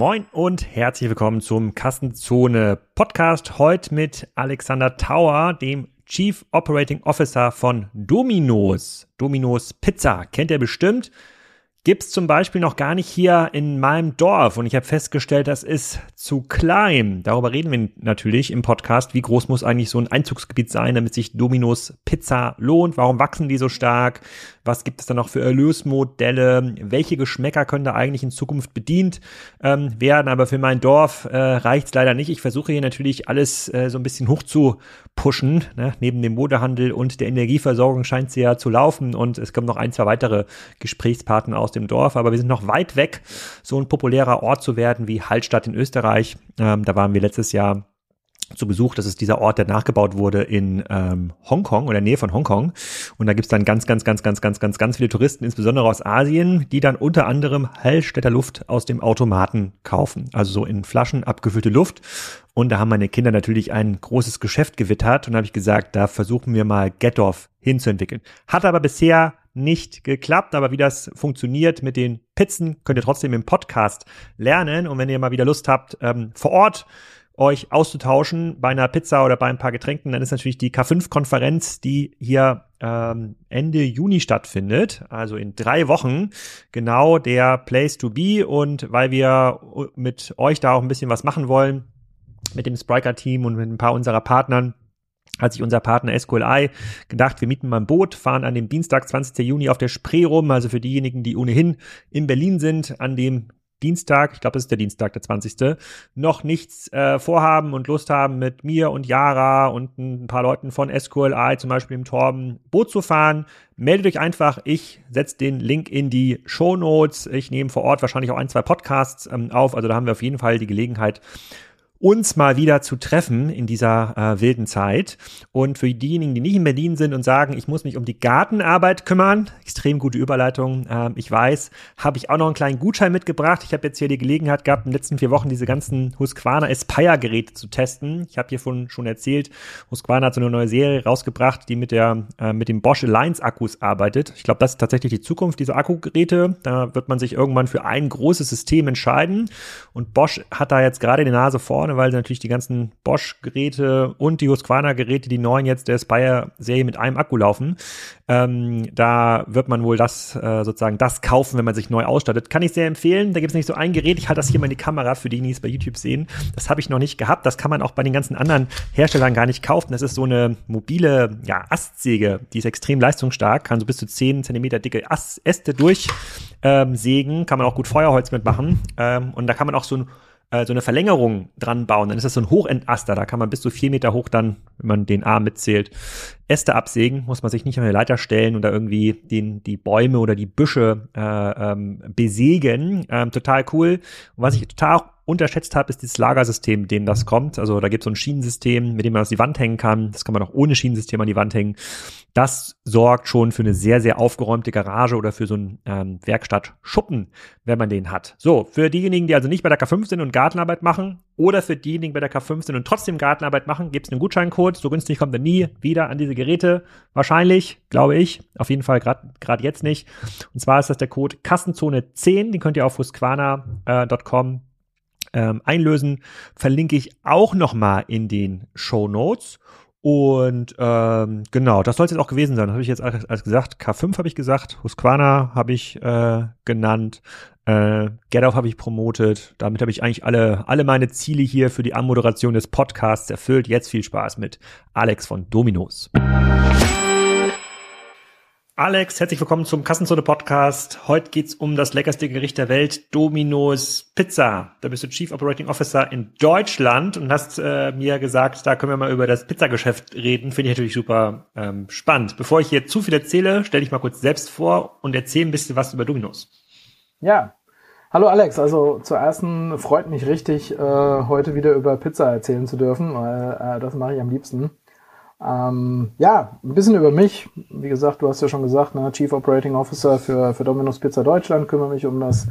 Moin und herzlich willkommen zum Kassenzone Podcast. Heute mit Alexander Tauer, dem Chief Operating Officer von Domino's. Domino's Pizza kennt ihr bestimmt gibt's zum Beispiel noch gar nicht hier in meinem Dorf. Und ich habe festgestellt, das ist zu klein. Darüber reden wir natürlich im Podcast. Wie groß muss eigentlich so ein Einzugsgebiet sein, damit sich Dominos Pizza lohnt? Warum wachsen die so stark? Was gibt es da noch für Erlösmodelle? Welche Geschmäcker können da eigentlich in Zukunft bedient ähm, werden? Aber für mein Dorf äh, reicht's leider nicht. Ich versuche hier natürlich alles äh, so ein bisschen hoch zu pushen. Ne? Neben dem Modehandel und der Energieversorgung scheint sie ja zu laufen. Und es kommen noch ein, zwei weitere Gesprächspartner aus dem Dorf. Aber wir sind noch weit weg, so ein populärer Ort zu werden wie Hallstatt in Österreich. Ähm, da waren wir letztes Jahr zu Besuch. Das ist dieser Ort, der nachgebaut wurde in ähm, Hongkong oder Nähe von Hongkong. Und da gibt's dann ganz, ganz, ganz, ganz, ganz, ganz, ganz viele Touristen, insbesondere aus Asien, die dann unter anderem Hallstätter Luft aus dem Automaten kaufen. Also so in Flaschen abgefüllte Luft. Und da haben meine Kinder natürlich ein großes Geschäft gewittert und habe ich gesagt, da versuchen wir mal Gettorf hinzuentwickeln. Hat aber bisher nicht geklappt, aber wie das funktioniert mit den Pizzen, könnt ihr trotzdem im Podcast lernen. Und wenn ihr mal wieder Lust habt, ähm, vor Ort euch auszutauschen bei einer Pizza oder bei ein paar Getränken, dann ist natürlich die K5-Konferenz, die hier ähm, Ende Juni stattfindet, also in drei Wochen, genau der Place to be. Und weil wir mit euch da auch ein bisschen was machen wollen, mit dem Spriker-Team und mit ein paar unserer Partnern, hat sich unser Partner SQLI gedacht, wir mieten mal ein Boot, fahren an dem Dienstag, 20. Juni auf der Spree rum, also für diejenigen, die ohnehin in Berlin sind, an dem Dienstag, ich glaube, es ist der Dienstag, der 20., noch nichts äh, vorhaben und Lust haben, mit mir und Yara und ein paar Leuten von SQLI, zum Beispiel im Torben, Boot zu fahren, meldet euch einfach. Ich setze den Link in die Show Notes. Ich nehme vor Ort wahrscheinlich auch ein, zwei Podcasts ähm, auf. Also da haben wir auf jeden Fall die Gelegenheit, uns mal wieder zu treffen in dieser äh, wilden Zeit. Und für diejenigen, die nicht in Berlin sind und sagen, ich muss mich um die Gartenarbeit kümmern, extrem gute Überleitung, äh, ich weiß, habe ich auch noch einen kleinen Gutschein mitgebracht. Ich habe jetzt hier die Gelegenheit gehabt, in den letzten vier Wochen diese ganzen Husqvarna Aspire-Geräte zu testen. Ich habe hiervon schon erzählt, Husqvarna hat so eine neue Serie rausgebracht, die mit der äh, mit dem Bosch Alliance Akkus arbeitet. Ich glaube, das ist tatsächlich die Zukunft dieser Akkugeräte. Da wird man sich irgendwann für ein großes System entscheiden. Und Bosch hat da jetzt gerade die Nase vorne vorne, weil natürlich die ganzen Bosch-Geräte und die Husqvarna-Geräte, die neuen jetzt der Spire-Serie mit einem Akku laufen, ähm, da wird man wohl das äh, sozusagen das kaufen, wenn man sich neu ausstattet. Kann ich sehr empfehlen. Da gibt es nicht so ein Gerät. Ich halte das hier mal in die Kamera für die, die es bei YouTube sehen. Das habe ich noch nicht gehabt. Das kann man auch bei den ganzen anderen Herstellern gar nicht kaufen. Das ist so eine mobile ja, Astsäge. Die ist extrem leistungsstark, kann so bis zu 10 Zentimeter dicke Ast Äste durchsägen. Ähm, kann man auch gut Feuerholz mitmachen. Ähm, und da kann man auch so ein äh, so eine Verlängerung dran bauen, dann ist das so ein Hochentaster. Da kann man bis zu vier Meter hoch dann, wenn man den Arm mitzählt, Äste absägen. Muss man sich nicht an eine Leiter stellen oder irgendwie den, die Bäume oder die Büsche äh, ähm, besägen. Ähm, total cool. Und was ich total unterschätzt habe, ist dieses Lagersystem, mit dem das kommt. Also da gibt es so ein Schienensystem, mit dem man das die Wand hängen kann. Das kann man auch ohne Schienensystem an die Wand hängen. Das sorgt schon für eine sehr, sehr aufgeräumte Garage oder für so einen ähm, Werkstattschuppen, wenn man den hat. So, für diejenigen, die also nicht bei der K5 sind und Gartenarbeit machen oder für diejenigen bei der K5 sind und trotzdem Gartenarbeit machen, gibt es einen Gutscheincode. So günstig kommt er nie wieder an diese Geräte. Wahrscheinlich, glaube ich. Auf jeden Fall gerade jetzt nicht. Und zwar ist das der Code Kassenzone 10. Den könnt ihr auf husqvarna.com äh, ähm, einlösen, verlinke ich auch nochmal in den Show Notes. Und ähm, genau, das soll es jetzt auch gewesen sein. Das habe ich jetzt als gesagt. K5 habe ich gesagt, Husqvarna habe ich äh, genannt, äh, Get habe ich promotet. Damit habe ich eigentlich alle, alle meine Ziele hier für die Anmoderation des Podcasts erfüllt. Jetzt viel Spaß mit Alex von Dominos. Alex, herzlich willkommen zum Kassenzone Podcast. Heute geht's um das leckerste Gericht der Welt, Domino's Pizza. Da bist du Chief Operating Officer in Deutschland und hast äh, mir gesagt, da können wir mal über das Pizzageschäft reden. Finde ich natürlich super ähm, spannend. Bevor ich hier zu viel erzähle, stelle ich mal kurz selbst vor und erzähle ein bisschen was über Domino's. Ja, Hallo Alex, also zuerst freut mich richtig, äh, heute wieder über Pizza erzählen zu dürfen, weil äh, das mache ich am liebsten. Ähm, ja, ein bisschen über mich. Wie gesagt, du hast ja schon gesagt, ne, Chief Operating Officer für, für Domino's Pizza Deutschland, kümmere mich um das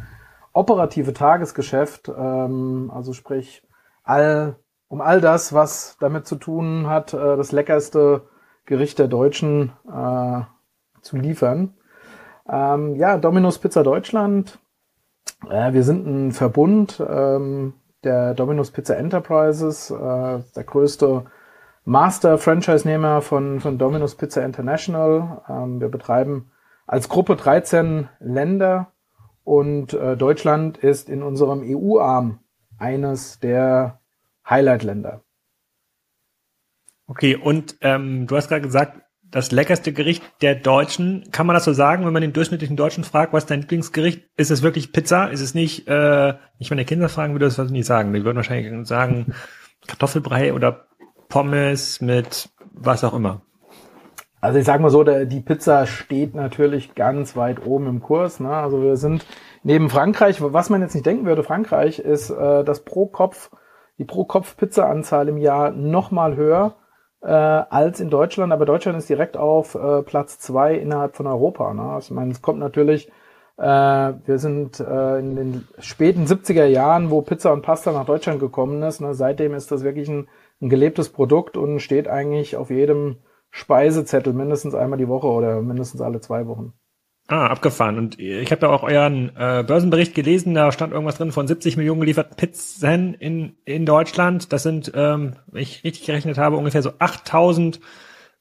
operative Tagesgeschäft, ähm, also sprich all, um all das, was damit zu tun hat, äh, das leckerste Gericht der Deutschen äh, zu liefern. Ähm, ja, Domino's Pizza Deutschland Äh, wir sind ein Verbund ähm, der Domino's Pizza Enterprises, äh, der größte Master-Franchise-Nehmer von, von Domino's Pizza International. Ähm, wir betreiben als Gruppe 13 Länder und äh, Deutschland ist in unserem EU-Arm eines der Highlight-Länder. Okay, und ähm, du hast gerade gesagt, das leckerste Gericht der Deutschen. Kann man das so sagen, wenn man den durchschnittlichen Deutschen fragt, was ist dein Lieblingsgericht? Ist es wirklich Pizza? Ist es nicht, äh, ich meine Kinder fragen, würde das nicht sagen. Die würden wahrscheinlich sagen Kartoffelbrei oder Pommes mit was auch immer. Also ich sage mal so, die Pizza steht natürlich ganz weit oben im Kurs. Ne? Also wir sind neben Frankreich, was man jetzt nicht denken würde, Frankreich ist äh, das pro Kopf, die pro Kopf Pizza-Anzahl im Jahr noch mal höher äh, als in Deutschland, aber Deutschland ist direkt auf äh, Platz zwei innerhalb von Europa. Ne? Also, ich meine, es kommt natürlich, äh, wir sind äh, in den späten 70er Jahren, wo Pizza und Pasta nach Deutschland gekommen ist. Ne? Seitdem ist das wirklich ein, ein gelebtes Produkt und steht eigentlich auf jedem Speisezettel mindestens einmal die Woche oder mindestens alle zwei Wochen. Ah, abgefahren. Und ich habe ja auch euren äh, Börsenbericht gelesen, da stand irgendwas drin von 70 Millionen gelieferten Pizzen in, in Deutschland. Das sind, ähm, wenn ich richtig gerechnet habe, ungefähr so 8000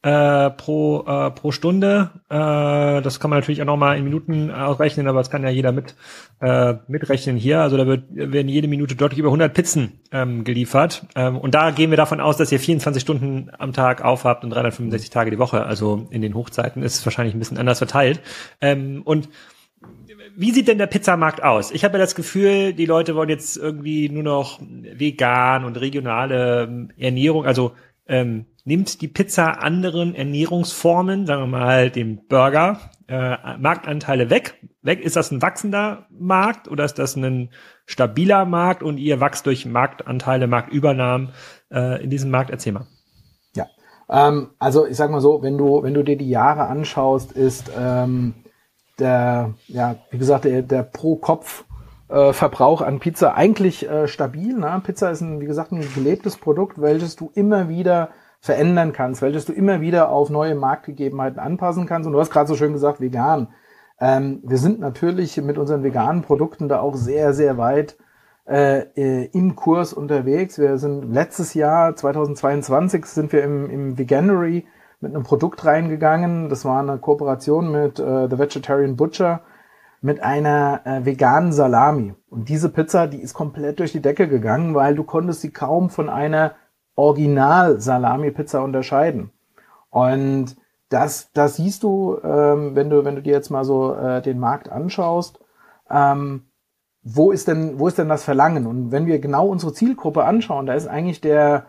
äh, pro, äh, pro Stunde. Äh, das kann man natürlich auch nochmal in Minuten ausrechnen, aber das kann ja jeder mit äh, mitrechnen hier. Also da wird, werden jede Minute deutlich über 100 Pizzen ähm, geliefert. Ähm, und da gehen wir davon aus, dass ihr 24 Stunden am Tag aufhabt und 365 Tage die Woche. Also in den Hochzeiten ist es wahrscheinlich ein bisschen anders verteilt. Ähm, und wie sieht denn der Pizzamarkt aus? Ich habe ja das Gefühl, die Leute wollen jetzt irgendwie nur noch vegan und regionale ähm, Ernährung, also ähm, nimmt die Pizza anderen Ernährungsformen, sagen wir mal dem Burger, äh, Marktanteile weg? Weg ist das ein wachsender Markt oder ist das ein stabiler Markt und ihr wächst durch Marktanteile, Marktübernahmen äh, in diesem Markt? Erzähl mal. Ja, ähm, also ich sag mal so, wenn du wenn du dir die Jahre anschaust, ist ähm, der ja wie gesagt der, der pro Kopf äh, Verbrauch an Pizza eigentlich äh, stabil. Ne? Pizza ist ein, wie gesagt, ein gelebtes Produkt, welches du immer wieder verändern kannst, welches du immer wieder auf neue Marktgegebenheiten anpassen kannst. Und du hast gerade so schön gesagt, vegan. Ähm, wir sind natürlich mit unseren veganen Produkten da auch sehr, sehr weit äh, äh im Kurs unterwegs. Wir sind letztes Jahr, 2022, sind wir im, im Veganuary mit einem Produkt reingegangen. Das war eine Kooperation mit äh, The Vegetarian Butcher mit einer äh, veganen Salami. Und diese Pizza, die ist komplett durch die Decke gegangen, weil du konntest sie kaum von einer Original-Salami-Pizza unterscheiden. Und das, das siehst du, ähm, wenn du, wenn du dir jetzt mal so äh, den Markt anschaust. Ähm, wo ist denn, wo ist denn das Verlangen? Und wenn wir genau unsere Zielgruppe anschauen, da ist eigentlich der,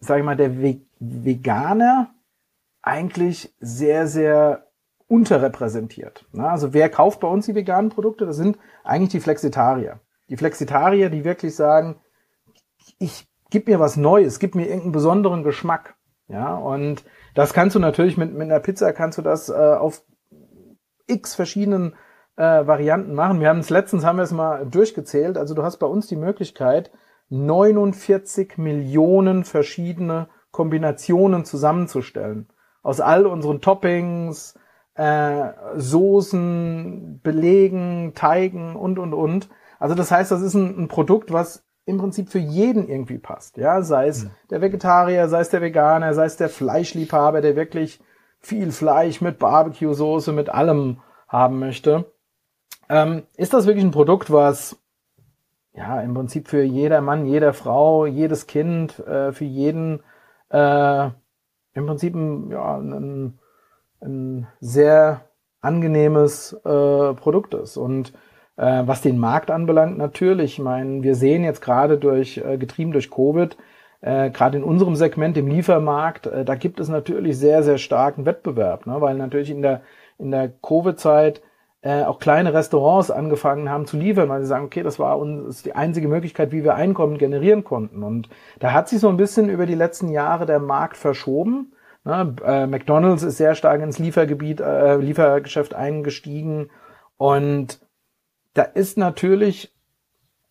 sag ich mal, der Ve Veganer eigentlich sehr, sehr unterrepräsentiert. Na, also wer kauft bei uns die veganen Produkte? Das sind eigentlich die Flexitarier. Die Flexitarier, die wirklich sagen, ich gib mir was Neues, gib mir irgendeinen besonderen Geschmack. Ja, und das kannst du natürlich mit, mit einer Pizza kannst du das äh, auf x verschiedenen äh, Varianten machen. Wir haben es letztens, haben wir es mal durchgezählt. Also du hast bei uns die Möglichkeit, 49 Millionen verschiedene Kombinationen zusammenzustellen. Aus all unseren Toppings, äh, Soßen, Belegen, Teigen und, und, und. Also das heißt, das ist ein, ein Produkt, was im Prinzip für jeden irgendwie passt. Ja, sei es mhm. der Vegetarier, sei es der Veganer, sei es der Fleischliebhaber, der wirklich viel Fleisch mit Barbecue-Soße, mit allem haben möchte. Ähm, ist das wirklich ein Produkt, was ja im Prinzip für jeder Mann, jeder Frau, jedes Kind, äh, für jeden äh, im Prinzip ein, ja, ein, ein sehr angenehmes äh, Produkt ist. Und äh, was den Markt anbelangt, natürlich. Ich meine, wir sehen jetzt gerade durch, äh, getrieben durch Covid, äh, gerade in unserem Segment, im Liefermarkt, äh, da gibt es natürlich sehr, sehr starken Wettbewerb, ne? weil natürlich in der, in der Covid-Zeit äh, auch kleine Restaurants angefangen haben zu liefern, weil sie sagen, okay, das war uns die einzige Möglichkeit, wie wir Einkommen generieren konnten. Und da hat sich so ein bisschen über die letzten Jahre der Markt verschoben. Ne? Äh, McDonald's ist sehr stark ins Liefergebiet, äh, Liefergeschäft eingestiegen und da ist natürlich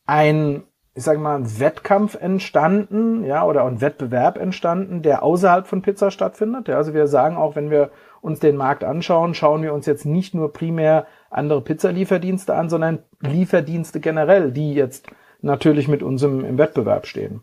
ein, ich sage mal, Wettkampf entstanden, ja, oder ein Wettbewerb entstanden, der außerhalb von Pizza stattfindet. Ja, also wir sagen auch, wenn wir uns den Markt anschauen, schauen wir uns jetzt nicht nur primär andere Pizzalieferdienste an, sondern Lieferdienste generell, die jetzt natürlich mit uns im, im Wettbewerb stehen.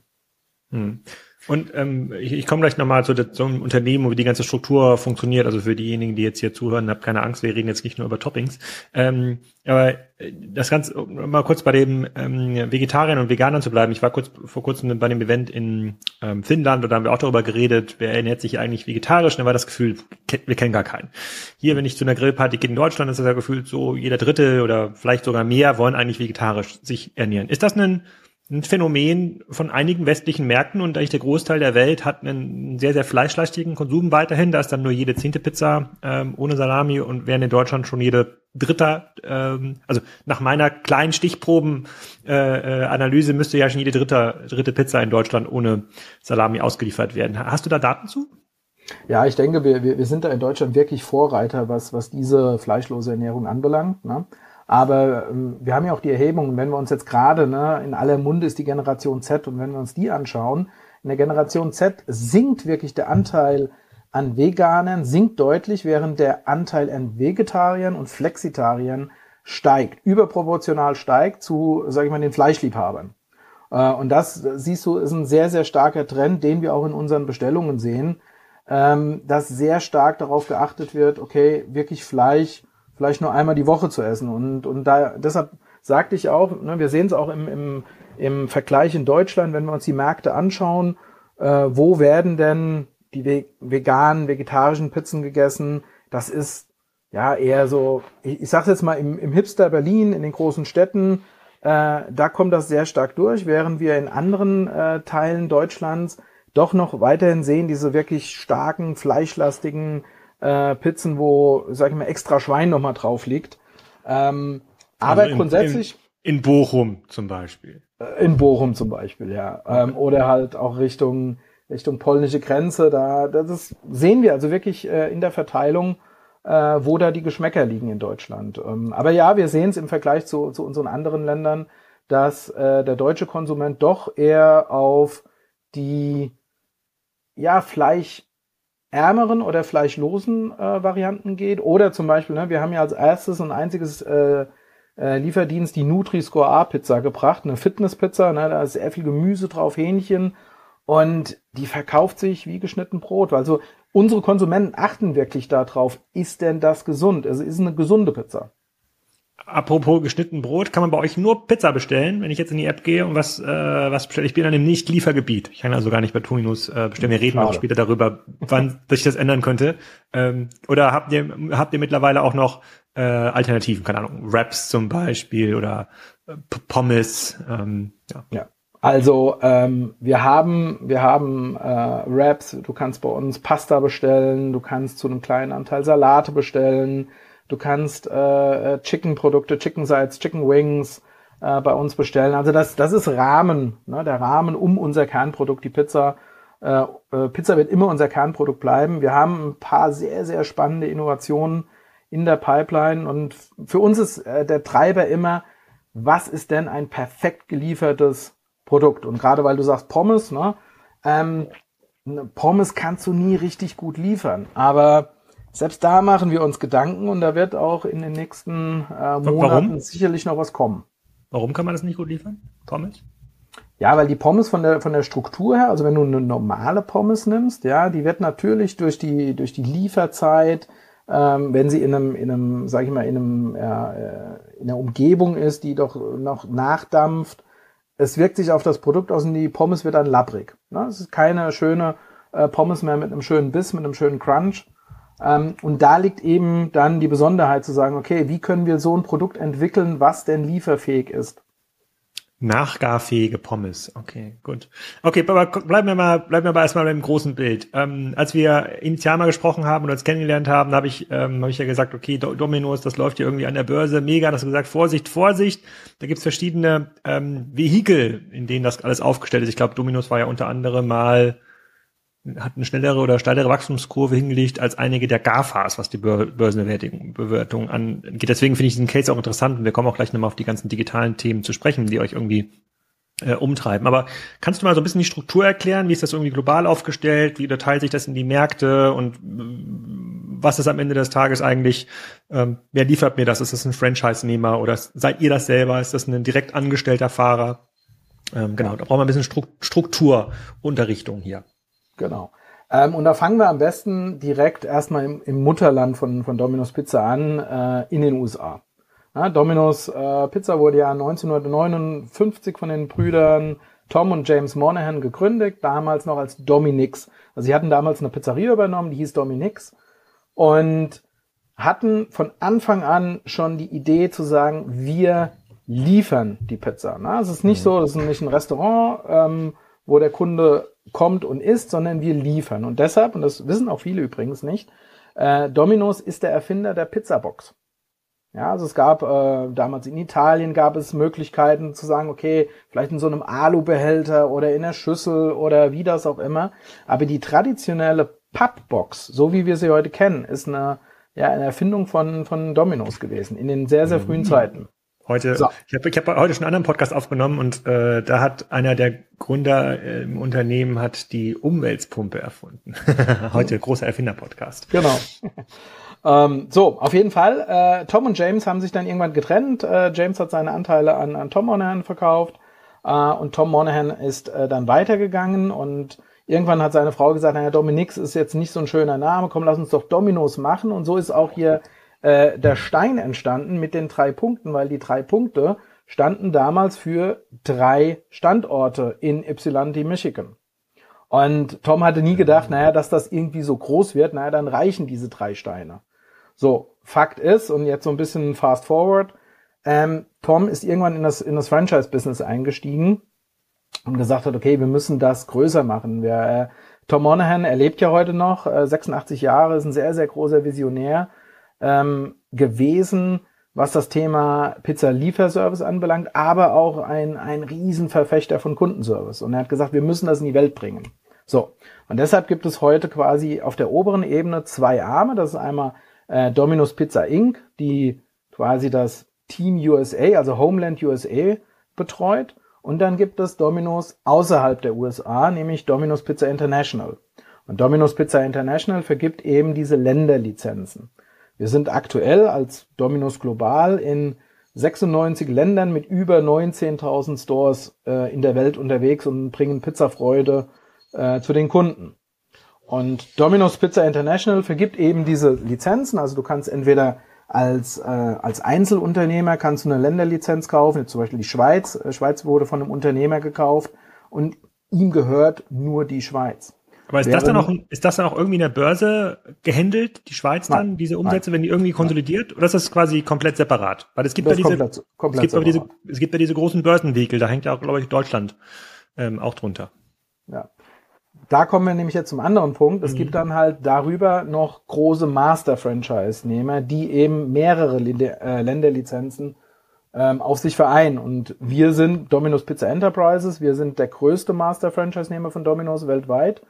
Hm. Und ähm, ich, ich komme gleich nochmal zu einem Unternehmen, wie die ganze Struktur funktioniert. Also für diejenigen, die jetzt hier zuhören, habt keine Angst, wir reden jetzt nicht nur über Toppings. Ähm, aber äh, das Ganze, mal kurz bei dem ähm, Vegetariern und Veganern zu bleiben. Ich war kurz vor kurzem bei dem Event in ähm, Finnland und da haben wir auch darüber geredet, wer ernährt sich eigentlich vegetarisch. Und da war das Gefühl, wir kennen gar keinen. Hier, wenn ich zu einer Grillparty gehe in Deutschland, ist das ja gefühlt so, jeder Dritte oder vielleicht sogar mehr wollen eigentlich vegetarisch sich ernähren. Ist das ein ein Phänomen von einigen westlichen Märkten und eigentlich der Großteil der Welt hat einen sehr, sehr fleischlastigen Konsum weiterhin. Da ist dann nur jede zehnte Pizza ähm, ohne Salami und während in Deutschland schon jede dritte, ähm, also nach meiner kleinen Stichprobenanalyse äh, Analyse müsste ja schon jede dritte, dritte Pizza in Deutschland ohne Salami ausgeliefert werden. Hast du da Daten zu? Ja, ich denke, wir, wir, wir sind da in Deutschland wirklich Vorreiter, was, was diese fleischlose Ernährung anbelangt. Ne? Aber ähm, wir haben ja auch die Erhebungen, wenn wir uns jetzt gerade, ne, in aller Munde ist die Generation Z und wenn wir uns die anschauen, in der Generation Z sinkt wirklich der Anteil an Veganern, sinkt deutlich, während der Anteil an Vegetariern und Flexitariern steigt, überproportional steigt zu, sage ich mal, den Fleischliebhabern. Äh, und das, siehst du, ist ein sehr, sehr starker Trend, den wir auch in unseren Bestellungen sehen, ähm, dass sehr stark darauf geachtet wird, okay, wirklich Fleisch vielleicht nur einmal die Woche zu essen. Und, und da, deshalb sagte ich auch, ne, wir sehen es auch im, im, im Vergleich in Deutschland, wenn wir uns die Märkte anschauen, äh, wo werden denn die veganen, vegetarischen Pizzen gegessen? Das ist ja eher so, ich, ich sage jetzt mal im, im Hipster Berlin, in den großen Städten, äh, da kommt das sehr stark durch, während wir in anderen äh, Teilen Deutschlands doch noch weiterhin sehen, diese wirklich starken, fleischlastigen äh, Pizzen, wo, sag ich mal, extra Schwein nochmal drauf liegt. Ähm, also aber in, grundsätzlich. In, in, Bochum zum Beispiel. Äh, in Bochum zum Beispiel, ja. Ähm, oder halt auch Richtung, Richtung polnische Grenze. Da, das sehen wir also wirklich äh, in der Verteilung, äh, wo da die Geschmäcker liegen in Deutschland. Ähm, aber ja, wir sehen es im Vergleich zu, zu unseren anderen Ländern, dass äh, der deutsche Konsument doch eher auf die ja, Fleisch ärmeren oder fleischlosen äh, Varianten geht. Oder zum Beispiel, ne, wir haben ja als erstes und einziges äh, äh, Lieferdienst die Nutri-Score A-Pizza gebracht, eine Fitness-Pizza, ne, da ist sehr viel Gemüse drauf, Hähnchen und die verkauft sich wie geschnitten Brot. Also unsere Konsumenten achten wirklich darauf, ist denn das gesund? Also ist eine gesunde Pizza. Apropos geschnitten Brot, kann man bei euch nur Pizza bestellen, wenn ich jetzt in die App gehe und was, äh, was bestelle. Ich bin an dem Nicht-Liefergebiet. Ich kann also gar nicht bei Tominus äh, bestellen. Wir reden auch später darüber, wann sich das ändern könnte. Ähm, oder habt ihr, habt ihr mittlerweile auch noch äh, Alternativen? Keine Ahnung, Wraps zum Beispiel oder äh, Pommes. Ähm, ja. ja. Also ähm, wir haben wir haben äh, Wraps. Du kannst bei uns Pasta bestellen. Du kannst zu einem kleinen Anteil Salate bestellen. Du kannst äh, äh, Chicken-Produkte, Chicken Sides, Chicken Wings äh, bei uns bestellen. Also das, das ist Rahmen, ne? der Rahmen um unser Kernprodukt, die Pizza. Äh, äh, Pizza wird immer unser Kernprodukt bleiben. Wir haben ein paar sehr, sehr spannende Innovationen in der Pipeline und für uns ist äh, der Treiber immer, was ist denn ein perfekt geliefertes Produkt? Und gerade weil du sagst Pommes, ne? Ähm, Pommes kannst du nie richtig gut liefern, aber selbst da machen wir uns Gedanken und da wird auch in den nächsten äh, Monaten Warum? sicherlich noch was kommen. Warum kann man das nicht gut liefern? Pommes? Ja, weil die Pommes von der, von der Struktur her, also wenn du eine normale Pommes nimmst, ja, die wird natürlich durch die, durch die Lieferzeit, ähm, wenn sie in einem, in einem, sag ich mal, in einem, äh, in einer Umgebung ist, die doch noch nachdampft, es wirkt sich auf das Produkt aus und die Pommes wird dann labbrig. Ne? Es ist keine schöne äh, Pommes mehr mit einem schönen Biss, mit einem schönen Crunch, und da liegt eben dann die Besonderheit zu sagen, okay, wie können wir so ein Produkt entwickeln, was denn lieferfähig ist? Nachgarfähige Pommes. Okay, gut. Okay, aber bleiben wir mal, bleiben wir mal erstmal beim großen Bild. Ähm, als wir initial mal gesprochen haben und uns kennengelernt haben, habe ich, ähm, hab ich ja gesagt, okay, Dominos, das läuft hier irgendwie an der Börse, mega, das gesagt, Vorsicht, Vorsicht. Da gibt's verschiedene ähm, Vehikel, in denen das alles aufgestellt ist. Ich glaube, Dominos war ja unter anderem mal hat eine schnellere oder steilere Wachstumskurve hingelegt als einige der GAFAs, was die Börsenbewertung angeht. Deswegen finde ich diesen Case auch interessant und wir kommen auch gleich nochmal auf die ganzen digitalen Themen zu sprechen, die euch irgendwie äh, umtreiben. Aber kannst du mal so ein bisschen die Struktur erklären? Wie ist das irgendwie global aufgestellt? Wie unterteilt sich das in die Märkte? Und äh, was ist am Ende des Tages eigentlich, ähm, wer liefert mir das? Ist das ein Franchise-Nehmer oder seid ihr das selber? Ist das ein direkt angestellter Fahrer? Ähm, genau, da brauchen wir ein bisschen Strukturunterrichtung hier. Genau. Ähm, und da fangen wir am besten direkt erstmal im, im Mutterland von, von Domino's Pizza an, äh, in den USA. Ja, Domino's äh, Pizza wurde ja 1959 von den Brüdern Tom und James Monahan gegründet, damals noch als Dominix. Also sie hatten damals eine Pizzeria übernommen, die hieß Dominix und hatten von Anfang an schon die Idee zu sagen, wir liefern die Pizza. Ne? Es ist nicht mhm. so, es ist nicht ein Restaurant, ähm, wo der Kunde kommt und isst, sondern wir liefern. Und deshalb, und das wissen auch viele übrigens nicht, äh, Domino's ist der Erfinder der Pizzabox. Ja, also es gab äh, damals in Italien gab es Möglichkeiten zu sagen, okay, vielleicht in so einem Alubehälter oder in der Schüssel oder wie das auch immer. Aber die traditionelle Pappbox, so wie wir sie heute kennen, ist eine, ja, eine Erfindung von, von Domino's gewesen in den sehr, sehr frühen mhm. Zeiten. Heute, so. ich habe ich hab heute schon einen anderen Podcast aufgenommen und äh, da hat einer der Gründer äh, im Unternehmen hat die Umweltpumpe erfunden. heute großer Erfinder-Podcast. Genau. ähm, so, auf jeden Fall. Äh, Tom und James haben sich dann irgendwann getrennt. Äh, James hat seine Anteile an, an Tom Monahan verkauft äh, und Tom Monahan ist äh, dann weitergegangen und irgendwann hat seine Frau gesagt, naja, Dominix ist jetzt nicht so ein schöner Name, komm, lass uns doch Dominos machen und so ist auch hier äh, der Stein entstanden mit den drei Punkten, weil die drei Punkte standen damals für drei Standorte in Ypsilanti, Michigan. Und Tom hatte nie gedacht, naja, dass das irgendwie so groß wird, naja, dann reichen diese drei Steine. So, Fakt ist, und jetzt so ein bisschen fast forward, ähm, Tom ist irgendwann in das, in das Franchise-Business eingestiegen und gesagt hat, okay, wir müssen das größer machen. Wir, äh, Tom Monahan, er lebt ja heute noch, äh, 86 Jahre, ist ein sehr, sehr großer Visionär ähm, gewesen, was das Thema Pizza-Lieferservice anbelangt, aber auch ein, ein Riesenverfechter von Kundenservice. Und er hat gesagt, wir müssen das in die Welt bringen. So, und deshalb gibt es heute quasi auf der oberen Ebene zwei Arme. Das ist einmal äh, Domino's Pizza Inc., die quasi das Team USA, also Homeland USA, betreut. Und dann gibt es Domino's außerhalb der USA, nämlich Domino's Pizza International. Und Domino's Pizza International vergibt eben diese Länderlizenzen. Wir sind aktuell als Dominos Global in 96 Ländern mit über 19.000 Stores äh, in der Welt unterwegs und bringen Pizzafreude äh, zu den Kunden. Und Domino's Pizza International vergibt eben diese Lizenzen. Also du kannst entweder als, äh, als Einzelunternehmer kannst du eine Länderlizenz kaufen, zum Beispiel die Schweiz. Äh, Schweiz wurde von einem Unternehmer gekauft und ihm gehört nur die Schweiz. Aber ist das dann auch, ist das dann auch irgendwie in der Börse gehandelt, die Schweiz dann, nein, diese Umsätze, nein. wenn die irgendwie konsolidiert? Oder ist das quasi komplett separat? Weil es gibt ja diese, komplett, komplett es gibt ja diese, es gibt ja diese großen Börsenvehikel, da hängt ja auch, glaube ich, Deutschland ähm, auch drunter. Ja. Da kommen wir nämlich jetzt zum anderen Punkt. Es mhm. gibt dann halt darüber noch große Master-Franchise-Nehmer, die eben mehrere äh, Länderlizenzen ähm, auf sich vereinen. Und wir sind Domino's Pizza Enterprises. Wir sind der größte Master-Franchise-Nehmer von Domino's weltweit.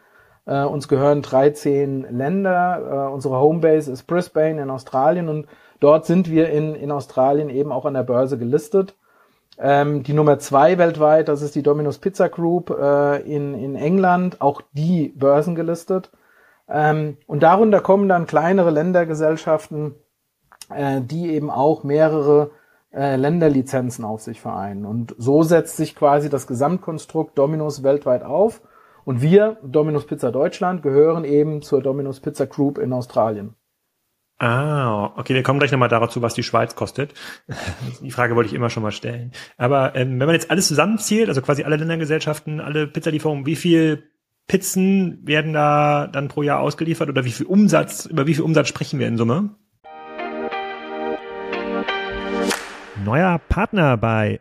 Äh, uns gehören 13 Länder. Äh, unsere Homebase ist Brisbane in Australien und dort sind wir in, in Australien eben auch an der Börse gelistet. Ähm, die Nummer zwei weltweit, das ist die Domino's Pizza Group äh, in, in England, auch die Börsen gelistet. Ähm, und darunter kommen dann kleinere Ländergesellschaften, äh, die eben auch mehrere äh, Länderlizenzen auf sich vereinen. Und so setzt sich quasi das Gesamtkonstrukt Domino's weltweit auf. Und wir, Domino's Pizza Deutschland, gehören eben zur Domino's Pizza Group in Australien. Ah, okay, wir kommen gleich nochmal dazu, was die Schweiz kostet. Die Frage wollte ich immer schon mal stellen. Aber ähm, wenn man jetzt alles zusammenzählt, also quasi alle Ländergesellschaften, alle Pizzalieferungen, wie viel Pizzen werden da dann pro Jahr ausgeliefert oder wie viel Umsatz, über wie viel Umsatz sprechen wir in Summe? Neuer Partner bei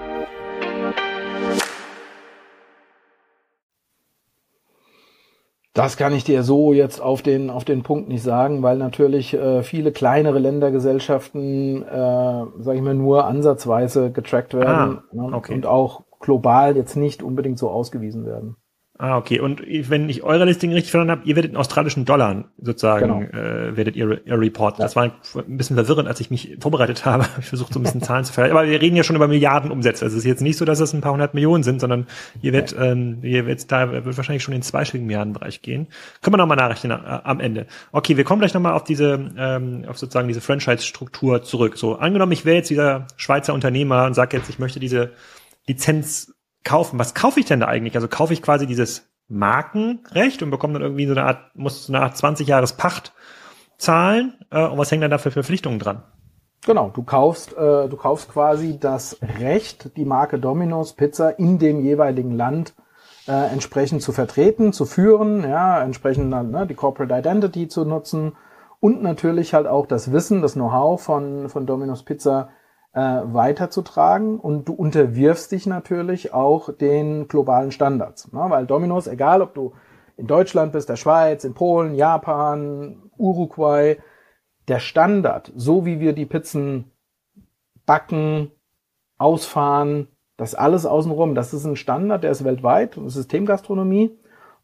Das kann ich dir so jetzt auf den, auf den Punkt nicht sagen, weil natürlich äh, viele kleinere Ländergesellschaften, äh, sage ich mal, nur ansatzweise getrackt werden ah, ne, okay. und auch global jetzt nicht unbedingt so ausgewiesen werden. Ah, okay. Und wenn ich eure Listing richtig verstanden habe, ihr werdet in australischen Dollar sozusagen, genau. äh, werdet ihr, ihr reporten. Ja. Das war ein bisschen verwirrend, als ich mich vorbereitet habe. Ich versuche so ein bisschen Zahlen zu verhalten. Aber wir reden ja schon über Milliarden Umsätze. Also es ist jetzt nicht so, dass es ein paar hundert Millionen sind, sondern ihr werdet, ja. ähm, ihr werdet da wird wahrscheinlich schon in den zweistelligen Milliardenbereich gehen. Können wir nochmal nachrechnen äh, am Ende. Okay, wir kommen gleich nochmal auf diese, ähm, auf sozusagen diese Franchise-Struktur zurück. So, angenommen, ich wäre jetzt dieser Schweizer Unternehmer und sage jetzt, ich möchte diese Lizenz kaufen. Was kaufe ich denn da eigentlich? Also kaufe ich quasi dieses Markenrecht und bekomme dann irgendwie so eine Art, muss so eine Art 20 Jahres Pacht zahlen. Äh, und was hängt dann da für Verpflichtungen dran? Genau, du kaufst, äh, du kaufst quasi das Recht, die Marke Domino's Pizza in dem jeweiligen Land äh, entsprechend zu vertreten, zu führen, ja, entsprechend dann ne, die Corporate Identity zu nutzen und natürlich halt auch das Wissen, das Know-how von, von Domino's Pizza äh, weiterzutragen und du unterwirfst dich natürlich auch den globalen Standards. Ne? Weil Dominos, egal ob du in Deutschland bist, der Schweiz, in Polen, Japan, Uruguay, der Standard, so wie wir die Pizzen backen, ausfahren, das alles außenrum, das ist ein Standard, der ist weltweit, Systemgastronomie.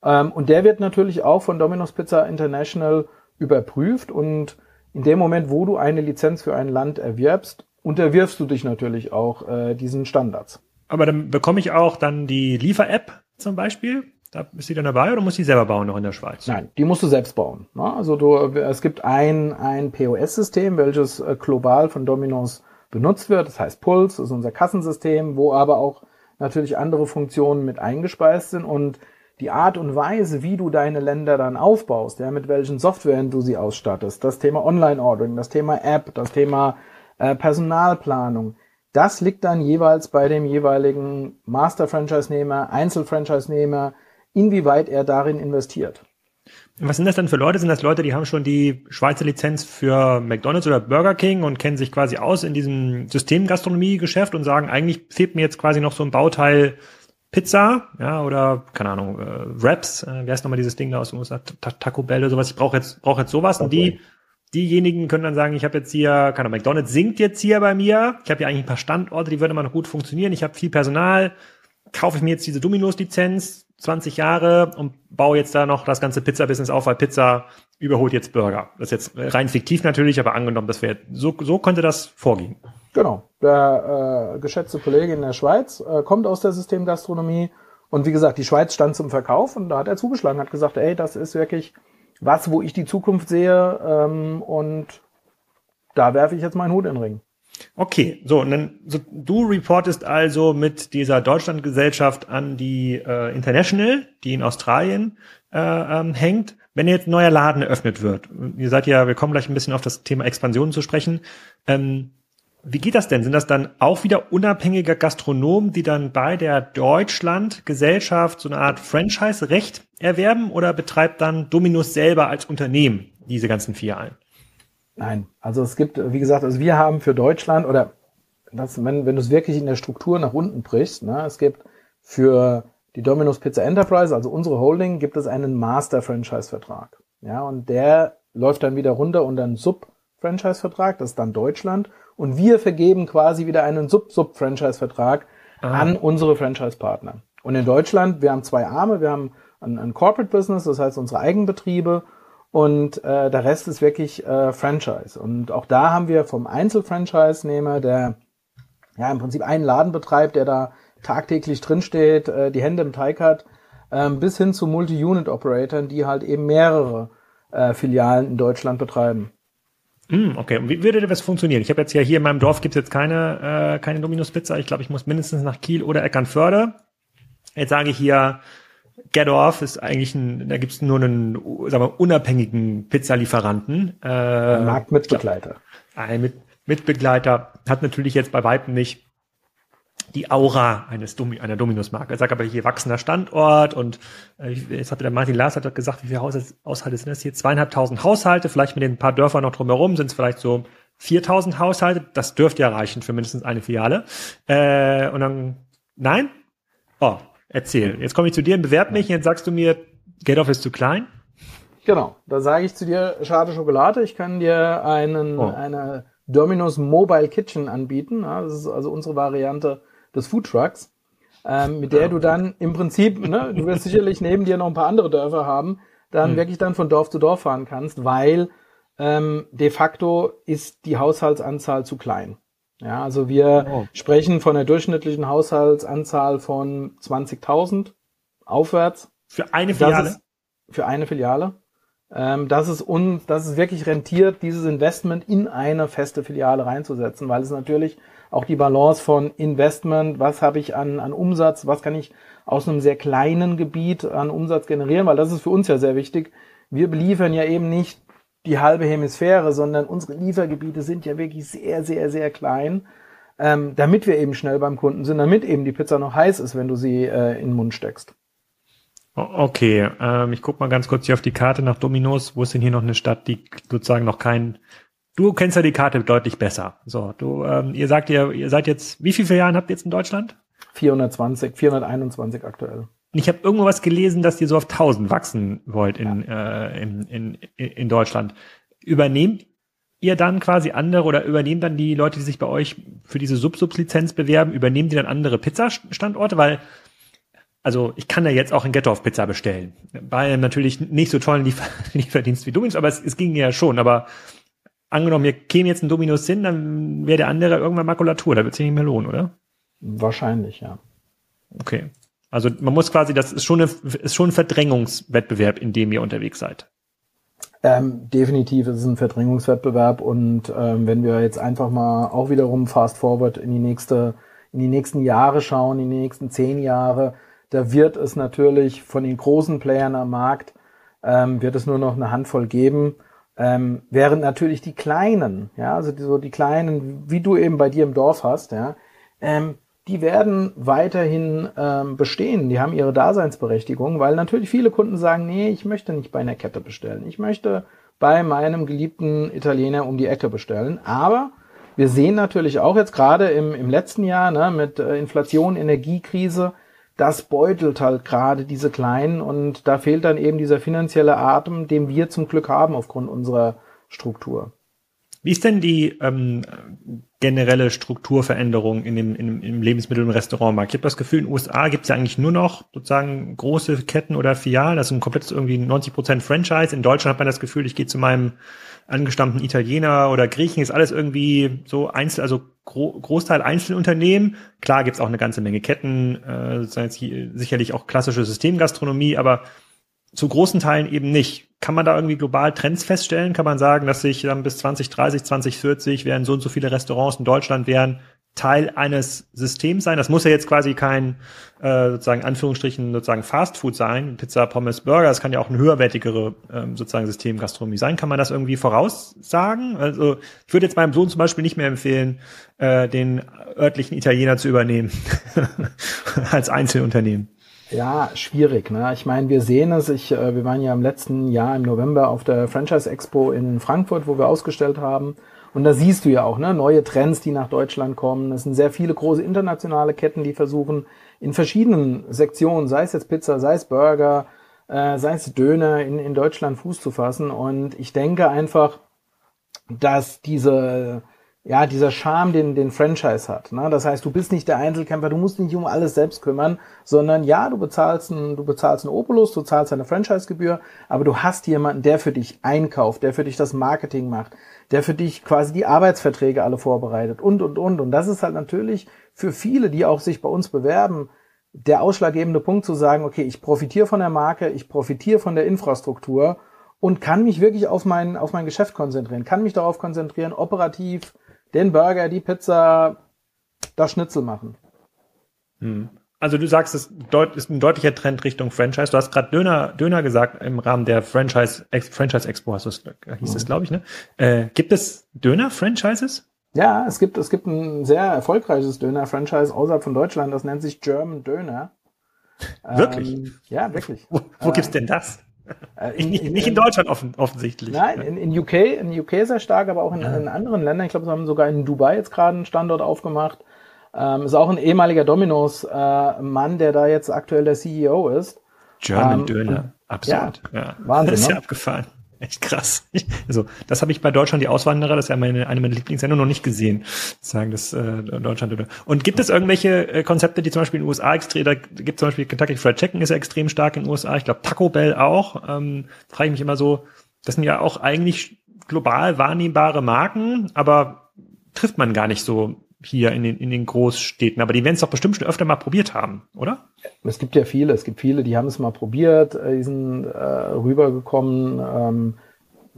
Ähm, und der wird natürlich auch von Domino's Pizza International überprüft und in dem Moment, wo du eine Lizenz für ein Land erwirbst, unterwirfst du dich natürlich auch äh, diesen Standards. Aber dann bekomme ich auch dann die Liefer-App zum Beispiel. Da ist die dann dabei oder muss die selber bauen noch in der Schweiz? Nein, die musst du selbst bauen. Ne? Also du, es gibt ein, ein POS-System, welches äh, global von Domino's benutzt wird. Das heißt Pulse, das ist unser Kassensystem, wo aber auch natürlich andere Funktionen mit eingespeist sind und die Art und Weise, wie du deine Länder dann aufbaust, ja, mit welchen Softwaren du sie ausstattest, das Thema Online-Ordering, das Thema App, das Thema äh, Personalplanung. Das liegt dann jeweils bei dem jeweiligen Master-Franchise-Nehmer, Einzel-Franchise-Nehmer, inwieweit er darin investiert. Was sind das denn für Leute? Sind das Leute, die haben schon die Schweizer Lizenz für McDonald's oder Burger King und kennen sich quasi aus in diesem Systemgastronomie-Geschäft und sagen, eigentlich fehlt mir jetzt quasi noch so ein Bauteil Pizza, ja, oder, keine Ahnung, äh, Wraps, äh, wie heißt nochmal dieses Ding da aus dem USA, Taco Bell oder sowas, ich brauche jetzt, brauche jetzt sowas okay. und die diejenigen können dann sagen, ich habe jetzt hier, keine Ahnung, McDonald's singt jetzt hier bei mir. Ich habe ja eigentlich ein paar Standorte, die würden immer noch gut funktionieren. Ich habe viel Personal. Kaufe ich mir jetzt diese Dominos-Lizenz, 20 Jahre und baue jetzt da noch das ganze Pizza-Business auf, weil Pizza überholt jetzt Burger. Das ist jetzt rein fiktiv natürlich, aber angenommen, das wäre so, so könnte das vorgehen. Genau. Der äh, geschätzte Kollege in der Schweiz äh, kommt aus der Systemgastronomie und wie gesagt, die Schweiz stand zum Verkauf und da hat er zugeschlagen, hat gesagt, ey, das ist wirklich was, wo ich die Zukunft sehe ähm, und da werfe ich jetzt meinen Hut in den Ring. Okay, so, und dann, so, du reportest also mit dieser Deutschlandgesellschaft an die äh, International, die in Australien äh, ähm, hängt. Wenn jetzt ein neuer Laden eröffnet wird, ihr seid ja, wir kommen gleich ein bisschen auf das Thema Expansion zu sprechen, ähm, wie geht das denn? Sind das dann auch wieder unabhängige Gastronomen, die dann bei der Deutschland-Gesellschaft so eine Art Franchise-Recht erwerben oder betreibt dann Dominus selber als Unternehmen diese ganzen Filialen? Nein, also es gibt, wie gesagt, also wir haben für Deutschland oder das, wenn, wenn du es wirklich in der Struktur nach unten brichst, ne, es gibt für die Domino's Pizza Enterprise, also unsere Holding, gibt es einen Master-Franchise-Vertrag. Ja, und der läuft dann wieder runter unter einen Sub-Franchise-Vertrag, das ist dann Deutschland und wir vergeben quasi wieder einen Sub-Sub-Franchise-Vertrag ah. an unsere Franchise-Partner. Und in Deutschland, wir haben zwei Arme, wir haben ein, ein Corporate Business, das heißt unsere Eigenbetriebe und äh, der Rest ist wirklich äh, Franchise. Und auch da haben wir vom Einzelfranchise-Nehmer, der ja im Prinzip einen Laden betreibt, der da tagtäglich drinsteht, äh, die Hände im Teig hat, äh, bis hin zu Multi-Unit-Operatoren, die halt eben mehrere äh, Filialen in Deutschland betreiben. Mm, okay, und wie würde das funktionieren? Ich habe jetzt ja hier in meinem Dorf gibt es jetzt keine, äh, keine Dominus Pizza. Ich glaube, ich muss mindestens nach Kiel oder Eckernförde. Jetzt sage ich hier, Get Off ist eigentlich ein, da gibt es nur einen, sagen wir, unabhängigen Pizzalieferanten. Äh, Marktmitbegleiter. Ein mit, Mitbegleiter hat natürlich jetzt bei Weitem nicht die Aura eines Domi einer Dominus-Marke. Er sagt aber hier wachsender Standort und äh, jetzt hat der Martin Lars hat gesagt, wie viele Haushalte sind das hier? Zweieinhalbtausend Haushalte, vielleicht mit den paar Dörfern noch drumherum sind es vielleicht so 4000 Haushalte. Das dürfte ja reichen für mindestens eine Filiale. Äh, und dann, nein? Oh, erzähl. Jetzt komme ich zu dir und bewerb mich. Jetzt sagst du mir, Get-Off ist zu klein. Genau, da sage ich zu dir, schade Schokolade, ich kann dir einen, oh. eine Domino's Mobile Kitchen anbieten. Ja, das ist also unsere Variante des Foodtrucks, ähm, mit der du dann im Prinzip, ne, du wirst sicherlich neben dir noch ein paar andere Dörfer haben, dann mhm. wirklich dann von Dorf zu Dorf fahren kannst, weil ähm, de facto ist die Haushaltsanzahl zu klein. Ja, also wir oh. sprechen von der durchschnittlichen Haushaltsanzahl von 20.000 aufwärts. Für eine Filiale? für eine Filiale. Ähm, dass es uns, dass es wirklich rentiert, dieses Investment in eine feste Filiale reinzusetzen, weil es natürlich auch die Balance von Investment, was habe ich an, an Umsatz, was kann ich aus einem sehr kleinen Gebiet an Umsatz generieren, weil das ist für uns ja sehr wichtig. Wir beliefern ja eben nicht die halbe Hemisphäre, sondern unsere Liefergebiete sind ja wirklich sehr, sehr, sehr klein, ähm, damit wir eben schnell beim Kunden sind, damit eben die Pizza noch heiß ist, wenn du sie äh, in den Mund steckst. Okay, ähm, ich guck mal ganz kurz hier auf die Karte nach Dominos. Wo ist denn hier noch eine Stadt, die sozusagen noch kein Du kennst ja die Karte deutlich besser. So, du, ähm, ihr sagt ihr, ihr seid jetzt, wie viele Jahren habt ihr jetzt in Deutschland? 420, 421 aktuell. Ich habe irgendwo was gelesen, dass ihr so auf 1000 wachsen wollt in, ja. äh, in, in, in Deutschland. Übernehmt ihr dann quasi andere oder übernehmen dann die Leute, die sich bei euch für diese Sub-Sub-Lizenz bewerben, übernehmen die dann andere Pizzastandorte? Weil, also ich kann ja jetzt auch in Gettorf Pizza bestellen. Bei einem natürlich nicht so tollen Liefer Lieferdienst wie Domino's, aber es, es ging ja schon. Aber angenommen, wir kämen jetzt ein Dominus hin, dann wäre der andere irgendwann Makulatur, da wird es nicht mehr lohnen, oder? Wahrscheinlich, ja. Okay. Also man muss quasi, das ist schon, eine, ist schon ein Verdrängungswettbewerb, in dem ihr unterwegs seid. Ähm, definitiv ist es ein Verdrängungswettbewerb und ähm, wenn wir jetzt einfach mal auch wiederum fast forward in die nächste, in die nächsten Jahre schauen, in die nächsten zehn Jahre, da wird es natürlich von den großen Playern am Markt ähm, wird es nur noch eine Handvoll geben ähm, während natürlich die Kleinen, ja, also die, so die Kleinen, wie du eben bei dir im Dorf hast, ja, ähm, die werden weiterhin ähm, bestehen. Die haben ihre Daseinsberechtigung, weil natürlich viele Kunden sagen, nee, ich möchte nicht bei einer Kette bestellen. Ich möchte bei meinem geliebten Italiener um die Ecke bestellen. Aber wir sehen natürlich auch jetzt gerade im, im letzten Jahr ne, mit äh, Inflation, Energiekrise, das beutelt halt gerade diese Kleinen und da fehlt dann eben dieser finanzielle Atem, den wir zum Glück haben aufgrund unserer Struktur. Wie ist denn die ähm, generelle Strukturveränderung in dem, in, im Lebensmittel- und Restaurantmarkt? Ich habe das Gefühl, in den USA gibt es ja eigentlich nur noch sozusagen große Ketten oder Filialen, das ist ein komplettes irgendwie 90 Prozent Franchise. In Deutschland hat man das Gefühl, ich gehe zu meinem angestammten Italiener oder Griechen, ist alles irgendwie so einzeln, also Gro Großteil Einzelunternehmen. Klar gibt's auch eine ganze Menge Ketten, äh, sicherlich auch klassische Systemgastronomie, aber zu großen Teilen eben nicht. Kann man da irgendwie global Trends feststellen? Kann man sagen, dass sich dann bis 2030, 2040 werden so und so viele Restaurants in Deutschland wären Teil eines Systems sein. Das muss ja jetzt quasi kein äh, sozusagen Anführungsstrichen sozusagen Fast Food sein, Pizza, Pommes, Burger. Das kann ja auch ein höherwertigere ähm, sozusagen System Gastronomie sein. Kann man das irgendwie voraussagen? Also ich würde jetzt meinem Sohn zum Beispiel nicht mehr empfehlen, äh, den örtlichen Italiener zu übernehmen als Einzelunternehmen. Ja, schwierig. Ne? Ich meine, wir sehen es. Ich, äh, wir waren ja im letzten Jahr im November auf der Franchise Expo in Frankfurt, wo wir ausgestellt haben. Und da siehst du ja auch ne, neue Trends, die nach Deutschland kommen. Es sind sehr viele große internationale Ketten, die versuchen in verschiedenen Sektionen, sei es jetzt Pizza, sei es Burger, äh, sei es Döner, in, in Deutschland Fuß zu fassen. Und ich denke einfach, dass diese ja, dieser Charme, den, den Franchise hat. Ne? Das heißt, du bist nicht der Einzelkämpfer, du musst nicht um alles selbst kümmern, sondern ja, du bezahlst ein, du bezahlst einen Opulus, du zahlst eine Franchise-Gebühr, aber du hast jemanden, der für dich einkauft, der für dich das Marketing macht, der für dich quasi die Arbeitsverträge alle vorbereitet und, und, und. Und das ist halt natürlich für viele, die auch sich bei uns bewerben, der ausschlaggebende Punkt zu sagen, okay, ich profitiere von der Marke, ich profitiere von der Infrastruktur und kann mich wirklich auf mein, auf mein Geschäft konzentrieren, kann mich darauf konzentrieren, operativ den Burger, die Pizza, das Schnitzel machen. Hm. Also du sagst, es ist ein deutlicher Trend Richtung Franchise. Du hast gerade Döner, Döner gesagt im Rahmen der Franchise, Franchise Expo, hast hieß mhm. es, glaube ich, ne? Äh, gibt es Döner-Franchises? Ja, es gibt, es gibt ein sehr erfolgreiches Döner-Franchise außerhalb von Deutschland, das nennt sich German Döner. Wirklich? Ähm, ja, wirklich. Wo, wo äh, gibt's denn das? Äh, in, nicht, nicht in Deutschland offen, offensichtlich. Nein, in, in UK, in UK sehr stark, aber auch in, in anderen Ländern. Ich glaube, sie haben sogar in Dubai jetzt gerade einen Standort aufgemacht. Ähm, ist auch ein ehemaliger Dominos-Mann, äh, der da jetzt aktuell der CEO ist. German ähm, Döner, absurd. Ja, ja. Wahnsinn. Das ist ja ne? abgefahren. Echt krass. Also, das habe ich bei Deutschland die Auswanderer, das ist ja meine, eine meiner Lieblingssendungen, noch nicht gesehen. Sagen das äh, Deutschland oder. Und gibt es irgendwelche äh, Konzepte, die zum Beispiel in den USA extrem, da gibt zum Beispiel Kentucky Fried Chicken ist ja extrem stark in den USA, ich glaube Taco Bell auch. Ähm, frage ich mich immer so, das sind ja auch eigentlich global wahrnehmbare Marken, aber trifft man gar nicht so hier in den, in den Großstädten. Aber die werden es doch bestimmt schon öfter mal probiert haben, oder? Es gibt ja viele, es gibt viele, die haben es mal probiert, äh, die sind äh, rübergekommen. Ähm,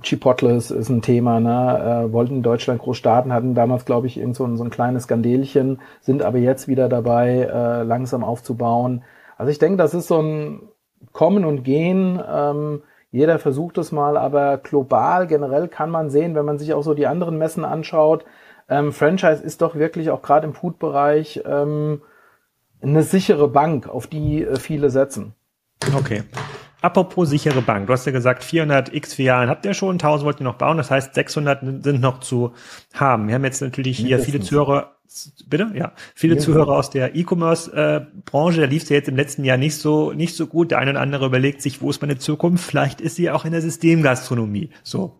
Chipotles ist ein Thema, ne? Äh, wollten in Deutschland groß starten, hatten damals, glaube ich, irgend so ein, so ein kleines Skandelchen, sind aber jetzt wieder dabei, äh, langsam aufzubauen. Also ich denke, das ist so ein Kommen und Gehen. Ähm, jeder versucht es mal, aber global generell kann man sehen, wenn man sich auch so die anderen Messen anschaut, ähm, Franchise ist doch wirklich auch gerade im Food-Bereich ähm, eine sichere Bank, auf die äh, viele setzen. Okay. Apropos sichere Bank, du hast ja gesagt, 400 x Filialen habt ihr schon, 1000 wollt ihr noch bauen, das heißt 600 sind noch zu haben. Wir haben jetzt natürlich hier Mindestens. viele Zuhörer, bitte, ja, viele ja. Zuhörer aus der E-Commerce-Branche. Äh, da lief es ja jetzt im letzten Jahr nicht so nicht so gut. Der eine oder andere überlegt sich, wo ist meine Zukunft? Vielleicht ist sie auch in der Systemgastronomie. So,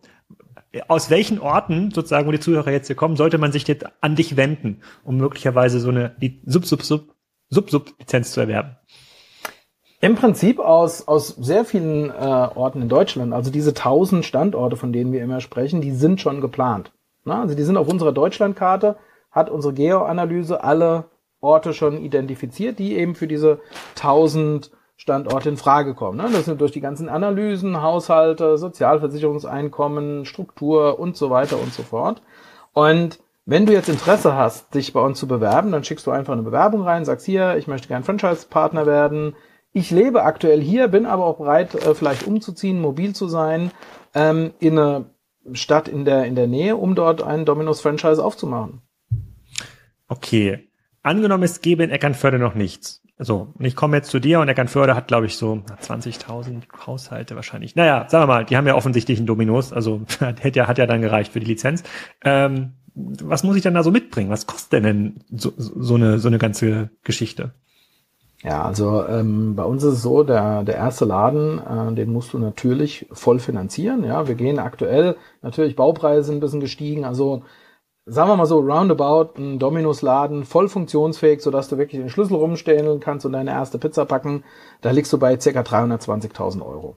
aus welchen Orten, sozusagen, wo die Zuhörer jetzt hier kommen, sollte man sich jetzt an dich wenden, um möglicherweise so eine Sub-Sub-Sub-Sub-Sub-Lizenz zu erwerben? Im Prinzip aus, aus sehr vielen äh, Orten in Deutschland. Also diese tausend Standorte, von denen wir immer sprechen, die sind schon geplant. Na, also die sind auf unserer Deutschlandkarte, hat unsere Geoanalyse alle Orte schon identifiziert, die eben für diese 1000 Standort in Frage kommen. Ne? Das sind durch die ganzen Analysen, Haushalte, Sozialversicherungseinkommen, Struktur und so weiter und so fort. Und wenn du jetzt Interesse hast, dich bei uns zu bewerben, dann schickst du einfach eine Bewerbung rein, sagst hier, ich möchte gern Franchise-Partner werden. Ich lebe aktuell hier, bin aber auch bereit, äh, vielleicht umzuziehen, mobil zu sein, ähm, in eine Stadt in der, in der Nähe, um dort einen Dominos-Franchise aufzumachen. Okay, Angenommen, es gäbe in Eckernförde noch nichts. So, und ich komme jetzt zu dir und Eckernförde hat, glaube ich, so 20.000 Haushalte wahrscheinlich. Naja, sagen wir mal, die haben ja offensichtlich einen Dominos, also hat ja, hat ja dann gereicht für die Lizenz. Ähm, was muss ich denn da so mitbringen? Was kostet denn so, so, eine, so eine ganze Geschichte? Ja, also ähm, bei uns ist es so, der, der erste Laden, äh, den musst du natürlich voll finanzieren. Ja, wir gehen aktuell, natürlich Baupreise sind ein bisschen gestiegen, also sagen wir mal so, roundabout ein Dominus-Laden, voll funktionsfähig, sodass du wirklich den Schlüssel rumstellen kannst und deine erste Pizza packen, da liegst du bei ca. 320.000 Euro.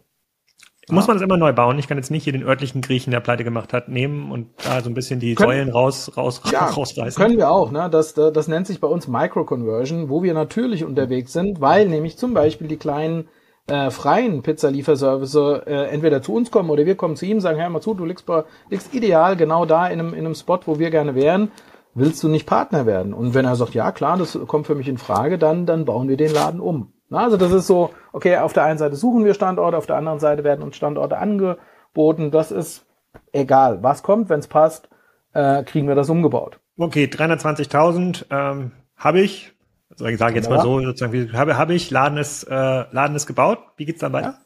Muss man das immer neu bauen? Ich kann jetzt nicht hier den örtlichen Griechen, der pleite gemacht hat, nehmen und da so ein bisschen die können, Säulen raus, raus, ja, rausreißen. Können wir auch, ne? Das, das nennt sich bei uns Micro-Conversion, wo wir natürlich unterwegs sind, weil nämlich zum Beispiel die kleinen äh, freien Pizzalieferservice äh, entweder zu uns kommen oder wir kommen zu ihm, sagen, hör mal zu, du liegst, liegst ideal genau da in einem, in einem Spot, wo wir gerne wären. Willst du nicht Partner werden? Und wenn er sagt, ja klar, das kommt für mich in Frage, dann, dann bauen wir den Laden um. Na, also das ist so, okay, auf der einen Seite suchen wir Standorte, auf der anderen Seite werden uns Standorte angeboten. Das ist egal, was kommt, wenn es passt, äh, kriegen wir das umgebaut. Okay, 320.000 ähm, habe ich. Also ich sage jetzt mal so, sozusagen, wie, habe, habe ich, Laden ist, äh, Laden ist gebaut. Wie geht's dann weiter?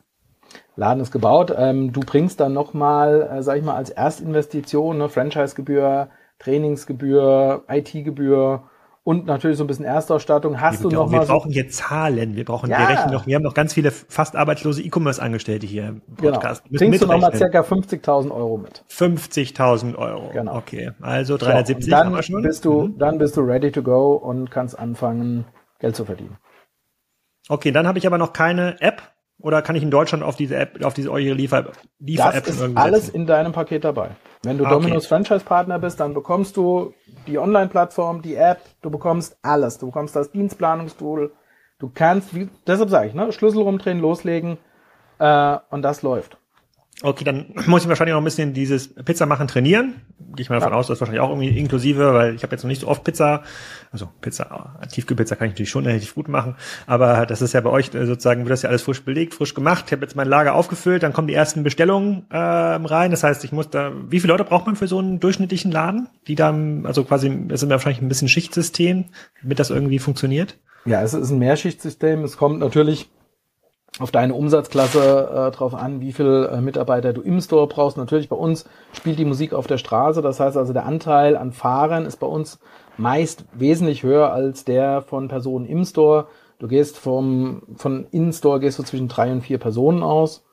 Laden ist gebaut. Ähm, du bringst dann nochmal, äh, sag ich mal, als Erstinvestition, ne, Franchise-Gebühr, Trainingsgebühr, IT-Gebühr und natürlich so ein bisschen Erstausstattung. Hast wir, du noch wir mal brauchen hier Zahlen. Wir brauchen, Ja. wir rechnen noch, wir haben noch ganz viele fast arbeitslose E-Commerce-Angestellte hier im genau, Podcast. Müssen bringst du noch mal mitrechnen. circa 50.000 Euro mit. 50.000 Euro. Genau. Okay, also So, 370 und haben wir dann schon. bist du, Mhm. dann bist du ready to go und kannst anfangen, Geld zu verdienen. Okay, dann habe ich aber noch keine App oder kann ich in Deutschland auf diese App, auf diese eure Liefer, Das Liefer-App schon ist irgendwie alles setzen? in deinem Paket dabei. Wenn du Ah, okay. Domino's Franchise Partner bist, dann bekommst du die Online-Plattform, die App, du bekommst alles. Du bekommst das Dienstplanungstool. Du kannst, wie, deshalb sage ich, ne, Schlüssel rumdrehen, loslegen äh, und das läuft. Okay, dann muss ich wahrscheinlich noch ein bisschen dieses Pizza machen trainieren. Gehe ich mal davon Ja. aus, das ist wahrscheinlich auch irgendwie inklusive, weil ich habe jetzt noch nicht so oft Pizza. Also Pizza, Tiefkühlpizza kann ich natürlich schon relativ gut machen. Aber das ist ja bei euch äh, sozusagen, wird das ja alles frisch belegt, frisch gemacht. Ich habe jetzt mein Lager aufgefüllt, dann kommen die ersten Bestellungen ähm, rein. Das heißt, ich muss da, wie viele Leute braucht man für so einen durchschnittlichen Laden? Die dann, also quasi, das ja wahrscheinlich ein bisschen Schichtsystem, damit das irgendwie funktioniert. Ja, es ist ein Mehrschichtsystem. Es kommt natürlich auf deine Umsatzklasse äh, drauf an, wie viel äh, Mitarbeiter du im Store brauchst. Natürlich bei uns spielt die Musik auf der Straße. Das heißt also, der Anteil an Fahrern ist bei uns meist wesentlich höher als der von Personen im Store. Du gehst vom, von In-Store gehst du zwischen drei und vier Personen aus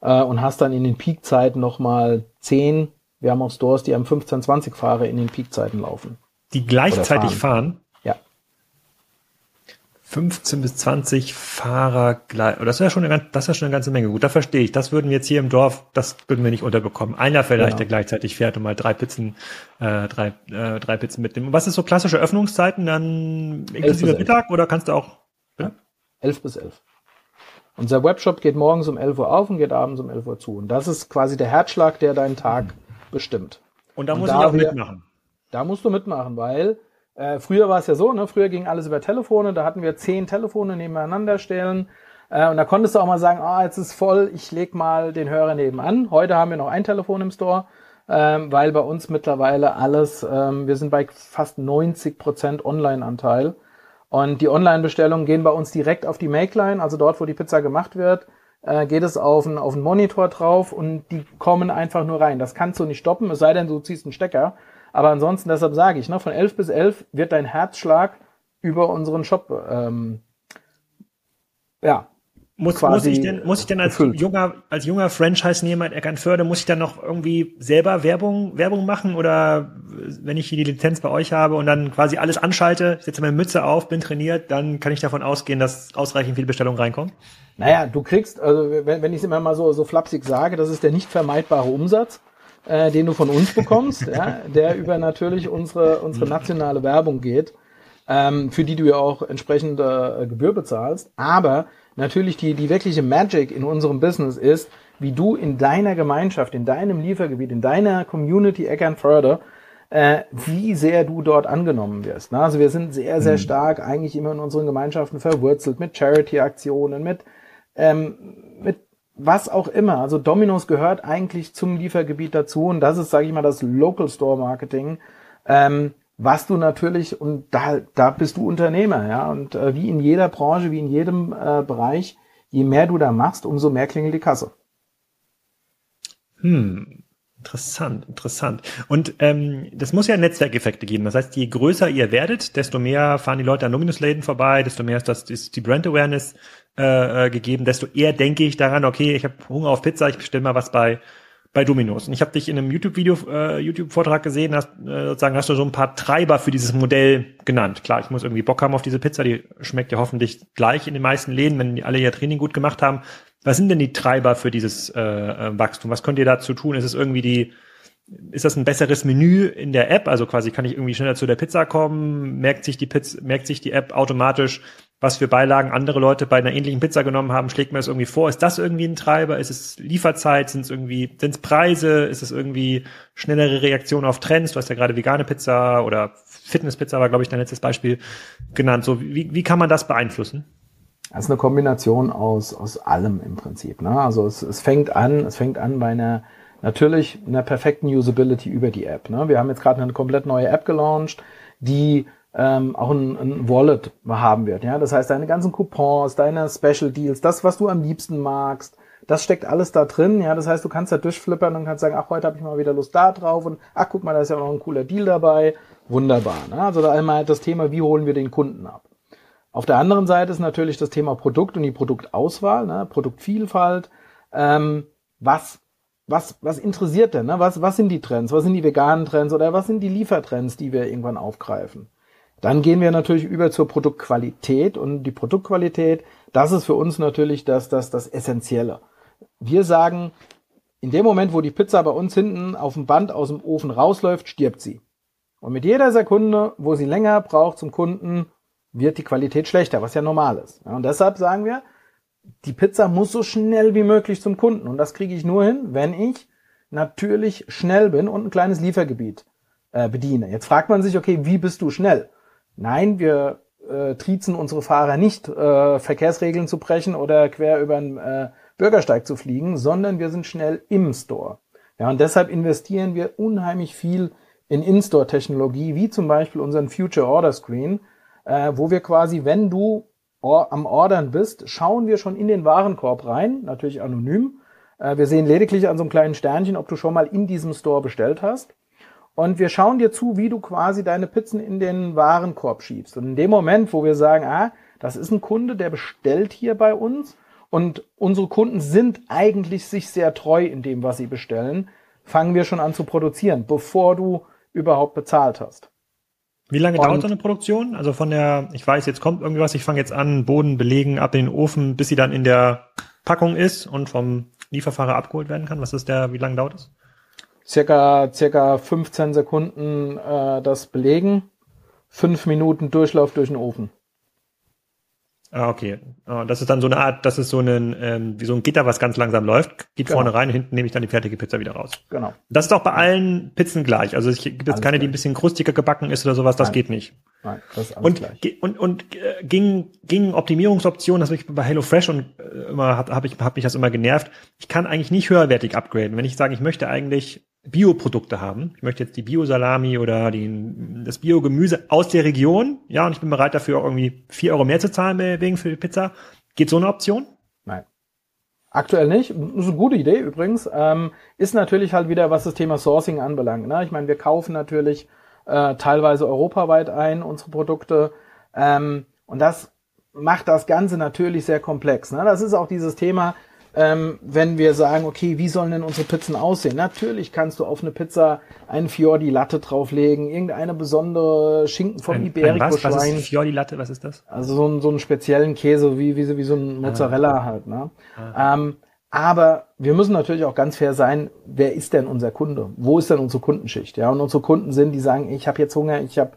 äh, und hast dann in den Peakzeiten nochmal zehn. Wir haben auch Stores, die haben 15, 20 Fahrer in den Peakzeiten laufen. Die gleichzeitig fahren. Ja. 15 bis 20 Fahrer gleich. Das ist ja schon eine, das ja schon eine ganze Menge. Gut, da verstehe ich. Das würden wir jetzt hier im Dorf, das würden wir nicht unterbekommen. Einer vielleicht, Genau. der gleichzeitig fährt und mal drei Pizzen, äh, drei, äh, drei Pizzen mitnimmt. Was ist so klassische Öffnungszeiten? Dann inklusive. Mittag oder kannst du auch? 11 bis 11. Unser Webshop geht morgens um 11 Uhr auf und geht abends um 11 Uhr zu. Und das ist quasi der Herzschlag, der deinen Tag bestimmt. Und da Und muss ich auch wir- mitmachen. Da musst du mitmachen, weil äh, früher war es ja so, ne? früher ging alles über Telefone, da hatten wir zehn Telefone nebeneinander stellen äh, und da konntest du auch mal sagen, ah, jetzt ist voll, ich leg mal den Hörer nebenan. Heute haben wir noch ein Telefon im Store, ähm, weil bei uns mittlerweile alles, ähm, wir sind bei fast 90 Prozent Online-Anteil und die Online-Bestellungen gehen bei uns direkt auf die Make-Line, also dort, wo die Pizza gemacht wird, äh, geht es auf einen, auf Monitor drauf und die kommen einfach nur rein. Das kannst du nicht stoppen, es sei denn, du ziehst einen Stecker. Aber ansonsten, deshalb sage ich, ne, von 11 bis 11 wird dein Herzschlag über unseren Shop, ähm, ja, Muss, muss ich denn, muss ich denn als gefüllt. junger, als junger Franchise-Nehmer in Eckernförde, muss ich dann noch irgendwie selber Werbung, Werbung machen oder wenn ich hier die Lizenz bei euch habe und dann quasi alles anschalte, setze meine Mütze auf, bin trainiert, dann kann ich davon ausgehen, dass ausreichend viele Bestellungen reinkommen? Naja, du kriegst, also wenn, wenn ich es immer mal so, so flapsig sage, das ist der nicht vermeidbare Umsatz, äh, den du von uns bekommst, ja, der über natürlich unsere, unsere nationale Werbung geht, ähm, für die du ja auch entsprechend äh, Gebühr bezahlst. Aber natürlich die, die wirkliche Magic in unserem Business ist, wie du in deiner Gemeinschaft, in deinem Liefergebiet, in deiner Community Eckernförde, äh, wie sehr du dort angenommen wirst. Ne? Also wir sind sehr, sehr stark eigentlich immer in unseren Gemeinschaften verwurzelt mit Charity-Aktionen, mit ähm, mit was auch immer. Also Domino's gehört eigentlich zum Liefergebiet dazu und das ist, sage ich mal, das Local Store Marketing, ähm, was du natürlich und da da bist du Unternehmer, ja und äh, wie in jeder Branche, wie in jedem äh, Bereich, je mehr du da machst, umso mehr klingelt die Kasse. Hm, interessant, interessant. Und ähm, das muss ja Netzwerkeffekte geben. Das heißt, je größer ihr werdet, desto mehr fahren die Leute an Dominus-Läden vorbei, desto mehr ist das ist die Brand Awareness äh, äh, gegeben, desto eher denke ich daran, okay, ich habe Hunger auf Pizza, ich bestelle mal was bei bei Dominos. Und ich habe dich in einem YouTube-Video, äh, YouTube-Vortrag gesehen, hast, äh, sozusagen hast du so ein paar Treiber für dieses Modell genannt. Klar, ich muss irgendwie Bock haben auf diese Pizza, die schmeckt ja hoffentlich gleich in den meisten Läden, wenn die alle ihr Training gut gemacht haben. Was sind denn die Treiber für dieses äh, äh, Wachstum? Was könnt ihr dazu tun? Ist es irgendwie die, ist das ein besseres Menü in der App? Also quasi kann ich irgendwie schneller zu der Pizza kommen? Merkt sich die Pizza, merkt sich die App automatisch, was für Beilagen andere Leute bei einer ähnlichen Pizza genommen haben? Schlägt mir das irgendwie vor? Ist das irgendwie ein Treiber? Ist es Lieferzeit? Sind es irgendwie, sind es Preise? Ist es irgendwie schnellere Reaktion auf Trends? Du hast ja gerade vegane Pizza oder Fitnesspizza war, glaube ich, dein letztes Beispiel genannt. So, wie, wie kann man das beeinflussen? Das ist eine Kombination aus, aus allem im Prinzip. Ne? Also es, es fängt an, es fängt an bei einer natürlich einer perfekten Usability über die App. Ne? Wir haben jetzt gerade eine komplett neue App gelauncht, die ähm, auch ein, ein Wallet haben wird. Ja? Das heißt, deine ganzen Coupons, deine Special Deals, das, was du am liebsten magst, Das steckt alles da drin. Ja, das heißt, du kannst da durchflippern und kannst sagen, ach, heute habe ich mal wieder Lust da drauf und ach, guck mal, da ist ja noch ein cooler Deal dabei. Wunderbar. Ne? Also da einmal das Thema, wie holen wir den Kunden ab? Auf der anderen Seite ist natürlich das Thema Produkt und die Produktauswahl, ne? Produktvielfalt. Ähm, was, was, was interessiert denn? Ne? Was, was sind die Trends? Was sind die veganen Trends oder was sind die Liefertrends, die wir irgendwann aufgreifen? Dann gehen wir natürlich über zur Produktqualität und die Produktqualität, das ist für uns natürlich das, das, das Essentielle. Wir sagen, in dem Moment, wo die Pizza bei uns hinten auf dem Band aus dem Ofen rausläuft, stirbt sie. Und mit jeder Sekunde, wo sie länger braucht zum Kunden, wird die Qualität schlechter, was ja normal ist. Ja, und deshalb sagen wir, die Pizza muss so schnell wie möglich zum Kunden. Und das kriege ich nur hin, wenn ich natürlich schnell bin und ein kleines Liefergebiet äh, bediene. Jetzt fragt man sich, okay, wie bist du schnell? Nein, wir äh, triezen unsere Fahrer nicht, äh, Verkehrsregeln zu brechen oder quer über den äh, Bürgersteig zu fliegen, sondern wir sind schnell im Store. Ja, und deshalb investieren wir unheimlich viel in In-Store-Technologie, wie zum Beispiel unseren Future Order Screen, äh, wo wir quasi, wenn du or am Ordern bist, schauen wir schon in den Warenkorb rein, natürlich anonym. Äh, wir sehen lediglich an so einem kleinen Sternchen, ob du schon mal in diesem Store bestellt hast. Und wir schauen dir zu, wie du quasi deine Pizzen in den Warenkorb schiebst. Und in dem Moment, wo wir sagen, ah, das ist ein Kunde, der bestellt hier bei uns und unsere Kunden sind eigentlich sich sehr treu in dem, was sie bestellen, fangen wir schon an zu produzieren, bevor du überhaupt bezahlt hast. Wie lange und dauert so eine Produktion? Also von der, ich weiß, jetzt kommt irgendwas, ich fange jetzt an, Boden belegen, ab in den Ofen, bis sie dann in der Packung ist und vom Lieferfahrer abgeholt werden kann. Was ist der, wie lange dauert es? Circa, circa 15 Sekunden äh, das Belegen, fünf Minuten Durchlauf durch den Ofen. Ah, okay. Ah, das ist dann so eine Art, das ist so ein, ähm, wie so ein Gitter, was ganz langsam läuft, geht genau. vorne rein und hinten nehme ich dann die fertige Pizza wieder raus. Genau. Das ist auch bei allen Pizzen gleich. Also es gibt jetzt alles keine, gleich. die ein bisschen krustiger gebacken ist oder sowas, das Nein. geht nicht. Nein, das ist alles und, gleich. Und, und äh, ging, ging Optimierungsoptionen, das ich bei HelloFresh und äh, immer habe hab ich hab mich das immer genervt. Ich kann eigentlich nicht höherwertig upgraden. Wenn ich sage, ich möchte eigentlich Bioprodukte haben. Ich möchte jetzt die Bio-Salami oder die, das Bio-Gemüse aus der Region. Ja, und ich bin bereit dafür irgendwie vier Euro mehr zu zahlen wegen für die Pizza. Geht so eine Option? Nein. Aktuell nicht. Das ist eine gute Idee übrigens. Ähm, ist natürlich halt wieder, was das Thema Sourcing anbelangt. Ne? Ich meine, wir kaufen natürlich äh, teilweise europaweit ein, unsere Produkte. Ähm, und das macht das Ganze natürlich sehr komplex. Ne? Das ist auch dieses Thema, ähm, wenn wir sagen, okay, wie sollen denn unsere Pizzen aussehen? Natürlich kannst du auf eine Pizza einen Fiordi Latte drauflegen, irgendeine besondere Schinken vom ein, Iberico-Schwein. Was? was ist Fiordi Latte? Was ist das? Also so, ein, so einen speziellen Käse, wie, wie, wie so ein Mozzarella ah. halt. Ne? Ah. Ähm, aber wir müssen natürlich auch ganz fair sein, wer ist denn unser Kunde? Wo ist denn unsere Kundenschicht? Ja, und unsere Kunden sind, die sagen, ich habe jetzt Hunger, ich habe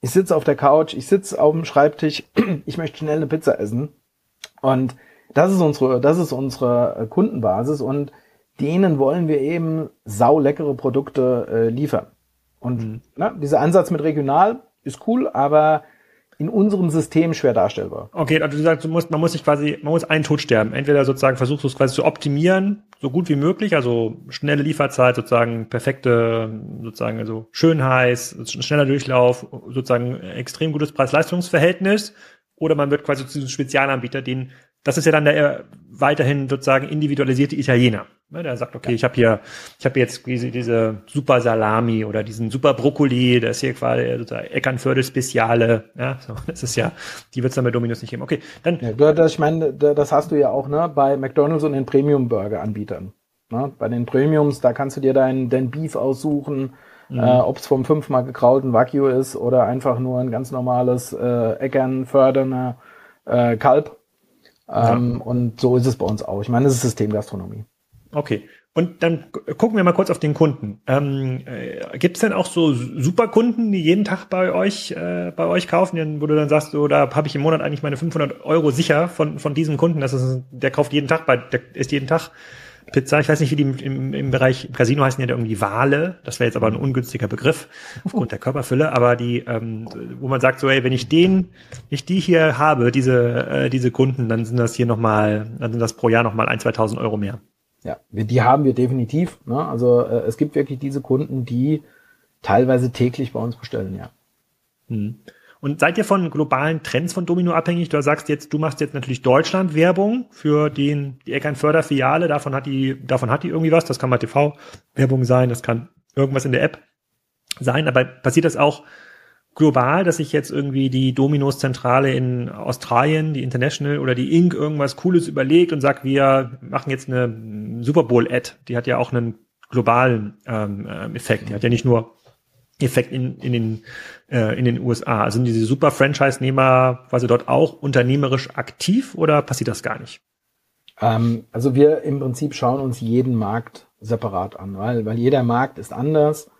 ich sitze auf der Couch, ich sitze auf dem Schreibtisch, ich möchte schnell eine Pizza essen. Und das ist unsere, das ist unsere äh, Kundenbasis und denen wollen wir eben sauleckere Produkte äh, liefern. Und mhm. na, dieser Ansatz mit regional ist cool, aber in unserem System schwer darstellbar. Okay, also du sagst, du musst, man muss sich quasi, man muss einen Tod sterben. Entweder sozusagen versuchst du es quasi zu optimieren, so gut wie möglich, also schnelle Lieferzeit, sozusagen perfekte, sozusagen, also schön heiß, schneller Durchlauf, sozusagen extrem gutes Preis-Leistungs-Verhältnis. Oder man wird quasi zu diesem Spezialanbieter, den das ist ja dann der weiterhin sozusagen individualisierte Italiener. Ne, der sagt, okay, ich habe hier, ich habe jetzt diese, diese super Salami oder diesen super Brokkoli, das ist hier quasi sozusagen Eckernförde Speziale. Ja, so, das ist ja, die wird's dann bei Dominus nicht geben. Okay, dann. Ja, das, ich meine, das hast du ja auch ne, bei McDonald's und den Premium Burger Anbietern. Ne? Bei den Premiums, da kannst du dir dein, dein Beef aussuchen, mhm. äh, ob es vom fünfmal gekraulten Wagyu ist oder einfach nur ein ganz normales äh, Eckernförderner äh, Kalb ähm, ja. Und so ist es bei uns auch. Ich meine, das ist Systemgastronomie. Okay. Und dann gucken wir mal kurz auf den Kunden. Ähm, äh, Gibt es denn auch so Superkunden, die jeden Tag bei euch äh, bei euch kaufen, wo du dann sagst, so, da habe ich im Monat eigentlich meine 500 Euro sicher von von diesem Kunden. Das ist, der kauft jeden Tag bei, der ist jeden Tag Pizza. Ich weiß nicht, wie die im, im Bereich im Casino heißen ja irgendwie Wale. Das wäre jetzt aber ein ungünstiger Begriff aufgrund der Körperfülle. Aber die, ähm, wo man sagt so, ey, wenn ich den, ich die hier habe, diese äh, diese Kunden, dann sind das hier noch mal, dann sind das pro Jahr noch mal ein, 2.000 Euro mehr. Ja, die haben wir definitiv. Ne? Also äh, es gibt wirklich diese Kunden, die teilweise täglich bei uns bestellen, ja. Hm. Und seid ihr von globalen Trends von Domino abhängig? Du sagst jetzt, du machst jetzt natürlich Deutschland Werbung für den, die Eckernförder-Filiale. Davon hat die, davon hat die irgendwie was. Das kann mal TV-Werbung sein. Das kann irgendwas in der App sein. Aber passiert das auch global, dass sich jetzt irgendwie die Dominos-Zentrale in Australien, die International oder die Inc. irgendwas Cooles überlegt und sagt, wir machen jetzt eine Super Bowl-Ad. Die hat ja auch einen globalen ähm, ähm, Effekt. Die hat ja nicht nur Effekt in, in, den, äh, in den USA. Also sind diese super Franchise-Nehmer quasi dort auch unternehmerisch aktiv oder passiert das gar nicht? Ähm, also wir im Prinzip schauen uns jeden Markt separat an, weil, weil jeder Markt ist anders.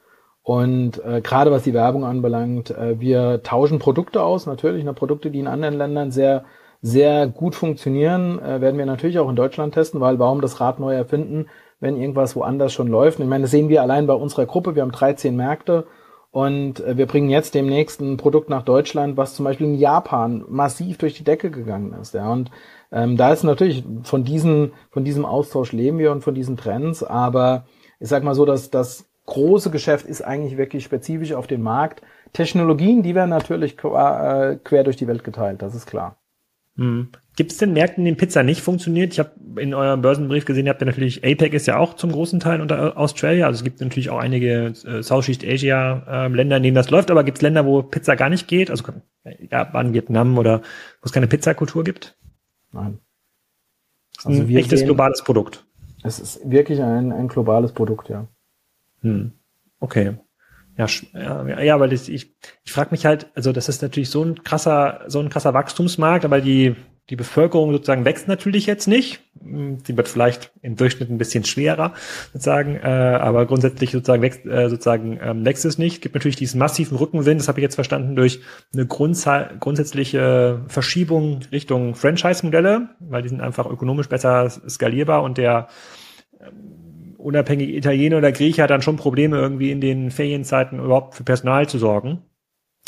Und äh, gerade was die Werbung anbelangt, äh, wir tauschen Produkte aus, natürlich, ne, Produkte, die in anderen Ländern sehr, sehr gut funktionieren, äh, werden wir natürlich auch in Deutschland testen, weil warum das Rad neu erfinden, wenn irgendwas woanders schon läuft. Ich meine, das sehen wir allein bei unserer Gruppe. Wir haben 13 Märkte und äh, wir bringen jetzt demnächst ein Produkt nach Deutschland, was zum Beispiel in Japan massiv durch die Decke gegangen ist. Ja, und ähm, da ist natürlich von diesen, von diesem Austausch leben wir und von diesen Trends. Aber ich sag mal so, dass das große Geschäft ist eigentlich wirklich spezifisch auf den Markt. Technologien, die werden natürlich quer, äh, quer durch die Welt geteilt, das ist klar. Hm. Gibt es denn Märkte, in denen Pizza nicht funktioniert? Ich habe in eurem Börsenbrief gesehen, ihr habt ja natürlich, APEC ist ja auch zum großen Teil unter Australia. Also es gibt natürlich auch einige äh, Southeast Asia äh, Länder, in denen das läuft, aber gibt es Länder, wo Pizza gar nicht geht? Also Japan, Vietnam oder wo es keine Pizzakultur gibt? Nein. Also ein echtes sehen, globales Produkt. Es ist wirklich ein, ein globales Produkt, ja. Hm. Okay. Ja, ja, ja, weil ich, ich, ich frage mich halt, also das ist natürlich so ein krasser, so ein krasser Wachstumsmarkt, aber die, die Bevölkerung sozusagen wächst natürlich jetzt nicht. Sie wird vielleicht im Durchschnitt ein bisschen schwerer, sozusagen, äh, aber grundsätzlich sozusagen wächst, äh, sozusagen ähm, wächst es nicht. Es gibt natürlich diesen massiven Rückenwind, das habe ich jetzt verstanden, durch eine grundsa grundsätzliche Verschiebung Richtung Franchise-Modelle, weil die sind einfach ökonomisch besser skalierbar und der unabhängige Italiener oder Grieche hat dann schon Probleme, irgendwie in den Ferienzeiten überhaupt für Personal zu sorgen.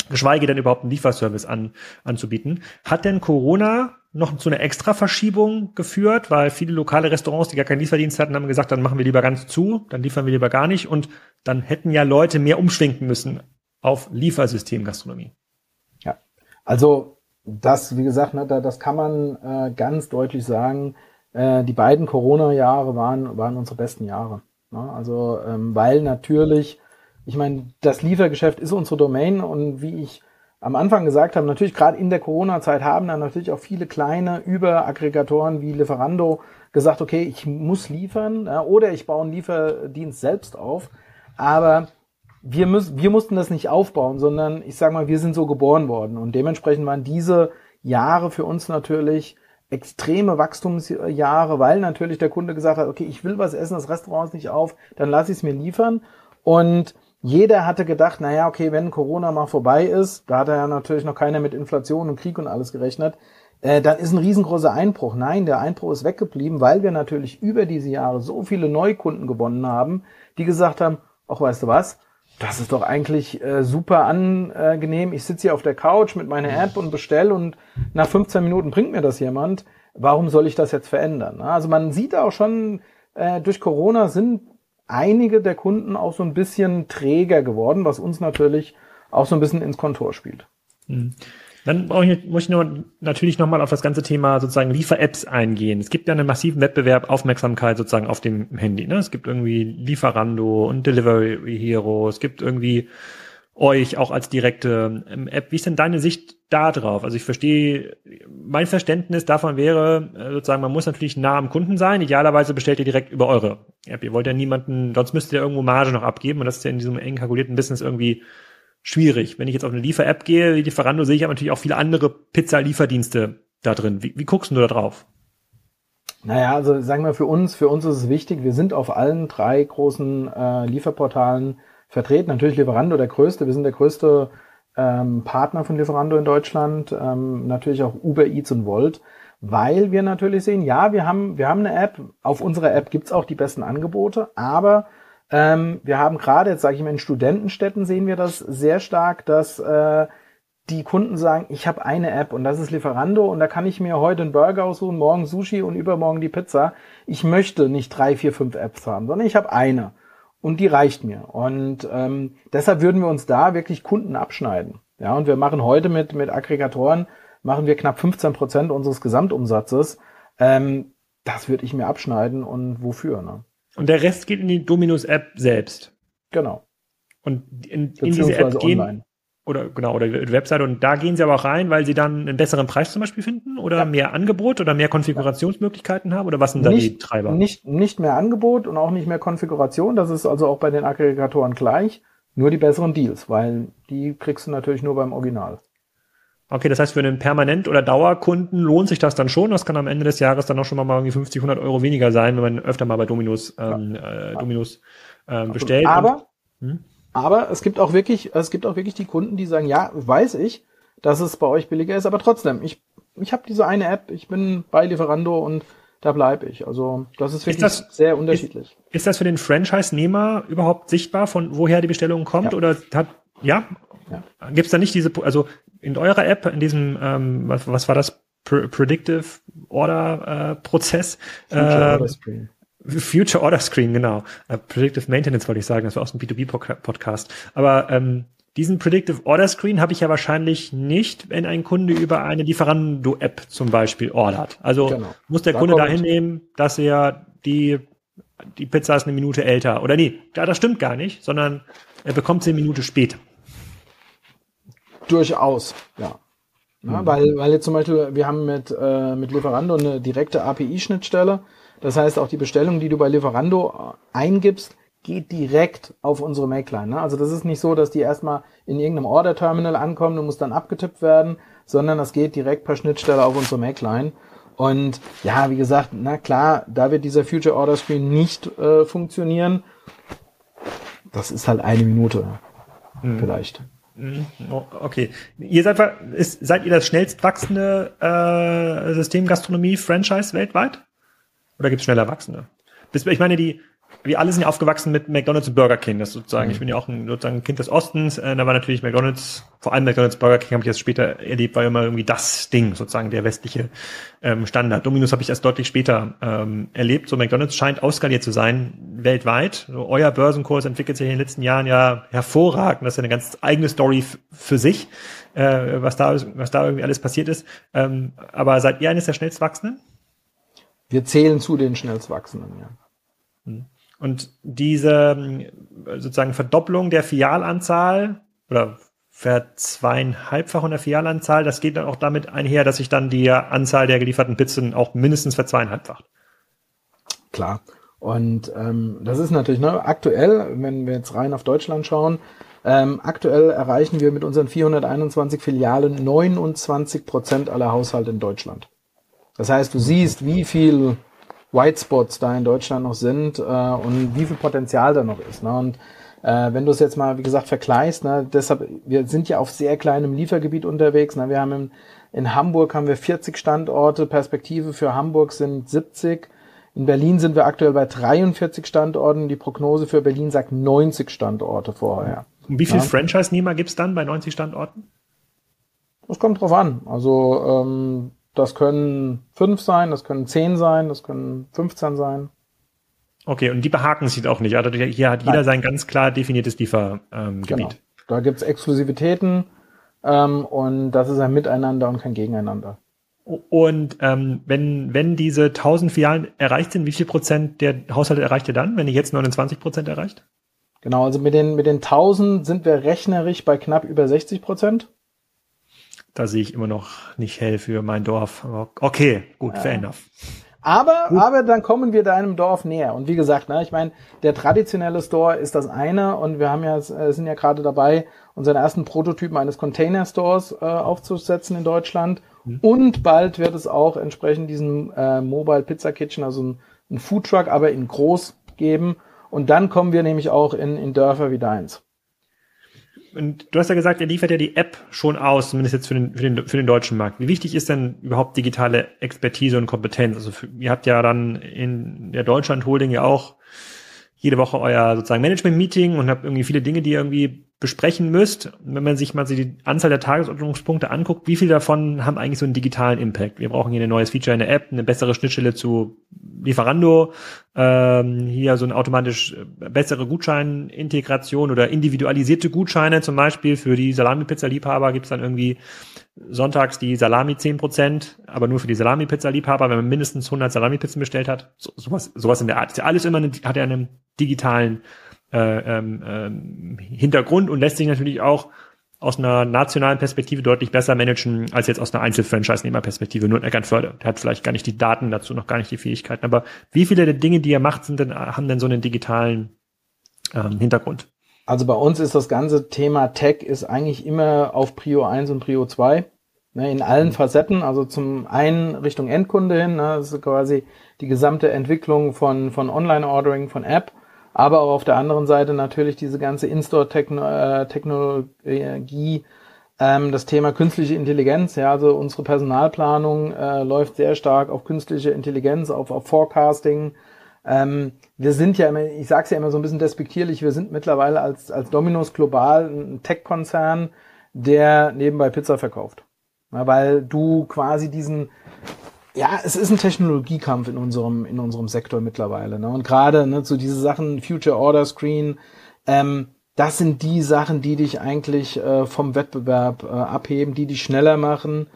Geschweige denn überhaupt einen Lieferservice an, anzubieten. Hat denn Corona noch zu einer Extra-Verschiebung geführt, weil viele lokale Restaurants, die gar keinen Lieferdienst hatten, haben gesagt, dann machen wir lieber ganz zu, dann liefern wir lieber gar nicht und dann hätten ja Leute mehr umschwenken müssen auf Liefersystem-Gastronomie. Ja, also das, wie gesagt, ne, da, das kann man äh, ganz deutlich sagen, äh, die beiden Corona-Jahre waren, waren unsere besten Jahre. Ne? Also, ähm, weil natürlich, ich meine, das Liefergeschäft ist unsere Domain und wie ich am Anfang gesagt habe, natürlich gerade in der Corona-Zeit haben dann natürlich auch viele kleine Überaggregatoren wie Lieferando gesagt, okay, ich muss liefern ja, oder ich baue einen Lieferdienst selbst auf. Aber wir, müssen, wir mussten das nicht aufbauen, sondern ich sage mal, wir sind so geboren worden und dementsprechend waren diese Jahre für uns natürlich extreme Wachstumsjahre, weil natürlich der Kunde gesagt hat, okay, ich will was essen, das Restaurant ist nicht auf, dann lasse ich es mir liefern. Und jeder hatte gedacht, naja, okay, wenn Corona mal vorbei ist, da hat er ja natürlich noch keiner mit Inflation und Krieg und alles gerechnet, äh, dann ist ein riesengroßer Einbruch. Nein, der Einbruch ist weggeblieben, weil wir natürlich über diese Jahre so viele Neukunden gewonnen haben, die gesagt haben, ach, weißt du was, das ist doch eigentlich äh, super angenehm. Ich sitze hier auf der Couch mit meiner App und bestell und nach 15 Minuten bringt mir das jemand. Warum soll ich das jetzt verändern? Also man sieht auch schon, äh, durch Corona sind einige der Kunden auch so ein bisschen träger geworden, was uns natürlich auch so ein bisschen ins Kontor spielt. Mhm. Dann ich, muss ich nur natürlich nochmal auf das ganze Thema sozusagen Liefer-Apps eingehen. Es gibt ja einen massiven Wettbewerb, Aufmerksamkeit sozusagen auf dem Handy. Ne? Es gibt irgendwie Lieferando und Delivery Hero. Es gibt irgendwie euch auch als direkte ähm, App. Wie ist denn deine Sicht da drauf? Also ich verstehe, mein Verständnis davon wäre äh, sozusagen, man muss natürlich nah am Kunden sein. Idealerweise bestellt ihr direkt über eure App. Ihr wollt ja niemanden, sonst müsst ihr irgendwo Marge noch abgeben und das ist ja in diesem eng kalkulierten Business irgendwie schwierig. Wenn ich jetzt auf eine Liefer-App gehe, wie Lieferando, sehe ich aber natürlich auch viele andere Pizza-Lieferdienste da drin. Wie, wie guckst du da drauf? Naja, also sagen wir für uns, für uns ist es wichtig, wir sind auf allen drei großen äh, Lieferportalen vertreten. Natürlich Lieferando der größte, wir sind der größte ähm, Partner von Lieferando in Deutschland, ähm, natürlich auch Uber Eats und Volt, weil wir natürlich sehen, ja, wir haben, wir haben eine App, auf unserer App gibt's auch die besten Angebote, aber ähm, wir haben gerade, jetzt sage ich mal, in Studentenstädten sehen wir das sehr stark, dass äh, die Kunden sagen, ich habe eine App und das ist Lieferando und da kann ich mir heute einen Burger aussuchen, morgen Sushi und übermorgen die Pizza. Ich möchte nicht drei, vier, fünf Apps haben, sondern ich habe eine und die reicht mir. Und ähm, deshalb würden wir uns da wirklich Kunden abschneiden. Ja, und wir machen heute mit, mit Aggregatoren, machen wir knapp 15 Prozent unseres Gesamtumsatzes. Ähm, das würde ich mir abschneiden und wofür, ne? Und der Rest geht in die Dominus-App selbst. Genau. Und in, in diese App gehen, online. Oder genau, oder die Webseite und da gehen sie aber auch rein, weil sie dann einen besseren Preis zum Beispiel finden oder ja. mehr Angebot oder mehr Konfigurationsmöglichkeiten haben oder was sind da nicht, die Treiber? Nicht, nicht mehr Angebot und auch nicht mehr Konfiguration. Das ist also auch bei den Aggregatoren gleich. Nur die besseren Deals, weil die kriegst du natürlich nur beim Original. Okay, das heißt, für einen Permanent- oder Dauerkunden lohnt sich das dann schon. Das kann am Ende des Jahres dann auch schon mal irgendwie 50, 100 Euro weniger sein, wenn man öfter mal bei Dominus, ähm, ja. äh, Dominus ähm, bestellt. Aber, und, hm? Aber es gibt auch wirklich, es gibt auch wirklich die Kunden, die sagen, ja, weiß ich, dass es bei euch billiger ist, aber trotzdem, ich, ich habe diese eine App, ich bin bei Lieferando und da bleibe ich. Also das ist wirklich ist das, sehr unterschiedlich. Ist, ist, das für den Franchise-Nehmer überhaupt sichtbar, von woher die Bestellung kommt? Ja. Oder hat, ja? ja. Gibt es da nicht diese, also in eurer App, in diesem, ähm, was, was war das? Predictive Order äh, Prozess. Future äh, Order Screen. Future Order Screen, genau. Uh, Predictive Maintenance wollte ich sagen, das war aus dem B2B-Podcast. Aber ähm, diesen Predictive Order Screen habe ich ja wahrscheinlich nicht, wenn ein Kunde über eine Lieferando-App zum Beispiel ordert. Also genau. muss der da Kunde dahin nehmen, dass er die, die Pizza ist eine Minute älter. Oder nee, ja, das stimmt gar nicht, sondern er bekommt sie eine Minute später. Durchaus, ja. ja mhm. weil, weil jetzt zum Beispiel, wir haben mit, äh, mit Lieferando eine direkte API-Schnittstelle. Das heißt, auch die Bestellung, die du bei Lieferando eingibst, geht direkt auf unsere Make-Line. Ne? Also das ist nicht so, dass die erstmal in irgendeinem Order-Terminal ankommen und muss dann abgetippt werden, sondern das geht direkt per Schnittstelle auf unsere Make-Line. Und ja, wie gesagt, na klar, da wird dieser Future Order Screen nicht äh, funktionieren. Das ist halt eine Minute hm. vielleicht. Hm. Okay. Ihr seid, ist, seid ihr das schnellst wachsende äh, System Gastronomie Franchise weltweit? Oder gibt es schneller wachsende? Ich meine, die, wir alle sind ja aufgewachsen mit McDonalds und Burger King. Das sozusagen, mhm. ich bin ja auch ein, sozusagen ein Kind des Ostens. Äh, da war natürlich McDonalds, vor allem McDonalds Burger King habe ich jetzt später erlebt, war immer irgendwie das Ding, sozusagen der westliche ähm, Standard. Dominus habe ich erst deutlich später ähm, erlebt. So McDonalds scheint auskaliert zu sein weltweit. So, euer Börsenkurs entwickelt sich in den letzten Jahren ja hervorragend. Das ist ja eine ganz eigene Story für sich, äh, was da was da irgendwie alles passiert ist. Ähm, aber seid ihr eines der schnellst wachsenden? Wir zählen zu den schnellst wachsenden, ja. Hm. Und diese sozusagen Verdopplung der Filialanzahl oder verzweieinhalbfachung der Filialanzahl, das geht dann auch damit einher, dass sich dann die Anzahl der gelieferten Pizzen auch mindestens verzweieinhalbfacht. Klar. Und ähm, das ist natürlich ne, aktuell, wenn wir jetzt rein auf Deutschland schauen, ähm, aktuell erreichen wir mit unseren 421 Filialen 29 Prozent aller Haushalte in Deutschland. Das heißt, du siehst, wie viel White Spots da in Deutschland noch sind äh, und wie viel Potenzial da noch ist. Ne? Und äh, wenn du es jetzt mal, wie gesagt, vergleichst, ne, deshalb, wir sind ja auf sehr kleinem Liefergebiet unterwegs. Ne? Wir haben in, in Hamburg haben wir 40 Standorte, Perspektive für Hamburg sind 70. In Berlin sind wir aktuell bei 43 Standorten. Die Prognose für Berlin sagt 90 Standorte vorher. Und wie viele ja. Franchise-Nehmer gibt's dann bei 90 Standorten? Das kommt drauf an. Also ähm, das können fünf sein, das können zehn sein, das können 15 sein. Okay, und die behaken sich auch nicht. Also hier hat jeder Nein. sein ganz klar definiertes Liefergebiet. Ähm, genau. Da gibt's Exklusivitäten ähm, und das ist ein Miteinander und kein Gegeneinander. Und ähm, wenn, wenn diese 1000 Filialen erreicht sind, wie viel Prozent der Haushalte erreicht ihr dann, wenn ihr jetzt 29 Prozent erreicht? Genau, also mit den, mit den 1000 sind wir rechnerisch bei knapp über 60 Prozent da sehe ich immer noch nicht hell für mein Dorf. Okay, gut, ja. fair enough. Aber, gut. aber dann kommen wir deinem Dorf näher. Und wie gesagt, ne, ich meine, der traditionelle Store ist das eine und wir haben ja, äh, sind ja gerade dabei, unseren ersten Prototypen eines Container Stores äh, aufzusetzen in Deutschland. Mhm. Und bald wird es auch entsprechend diesen äh, Mobile Pizza Kitchen, also ein, ein Food Truck, aber in groß geben. Und dann kommen wir nämlich auch in, in Dörfer wie deins und du hast ja gesagt, ihr liefert ja die App schon aus, zumindest jetzt für den, für den, für den deutschen Markt. Wie wichtig ist denn überhaupt digitale Expertise und Kompetenz? Also für, ihr habt ja dann in der Deutschland Holding ja auch jede Woche euer sozusagen Management-Meeting und habt irgendwie viele Dinge, die ihr irgendwie besprechen müsst, wenn man sich mal die Anzahl der Tagesordnungspunkte anguckt, wie viele davon haben eigentlich so einen digitalen Impact? Wir brauchen hier ein neues Feature in der App, eine bessere Schnittstelle zu Lieferando, ähm, hier so eine automatisch bessere Gutscheinintegration oder individualisierte Gutscheine zum Beispiel für die Salami-Pizza-Liebhaber gibt's dann irgendwie sonntags die Salami 10%, aber nur für die Salami-Pizza-Liebhaber, wenn man mindestens 100 Salami-Pizzen bestellt hat. So, sowas, sowas in der Art. Ist ja alles immer eine, hat ja einen digitalen äh, ähm, ähm, Hintergrund und lässt sich natürlich auch aus einer nationalen Perspektive deutlich besser managen als jetzt aus einer Einzelfranchise-Nehmer-Perspektive. Nur in Eckernförde. Der hat vielleicht gar nicht die Daten dazu, noch gar nicht die Fähigkeiten. Aber wie viele der Dinge, die er macht, sind denn, haben denn so einen digitalen ähm, Hintergrund? Also bei uns ist das ganze Thema Tech ist eigentlich immer auf Prio 1 und Prio 2. Ne, in allen mhm. Facetten, also zum einen Richtung Endkunde hin, ne, das ist quasi die gesamte Entwicklung von, von Online-Ordering, von App aber auch auf der anderen Seite natürlich diese ganze In-Store-Technologie, äh, ähm, das Thema künstliche Intelligenz. Ja, also unsere Personalplanung äh, läuft sehr stark auf künstliche Intelligenz, auf, auf Forecasting. Ähm, wir sind ja immer, ich sage es ja immer so ein bisschen despektierlich, wir sind mittlerweile als, als Dominos global ein Tech-Konzern, der nebenbei Pizza verkauft. Ja, weil du quasi diesen ja, es ist ein Technologiekampf in unserem, in unserem Sektor mittlerweile. Ne? Und gerade ne, so diese Sachen, Future Order Screen, ähm, das sind die Sachen, die dich eigentlich äh, vom Wettbewerb äh, abheben, die dich schneller machen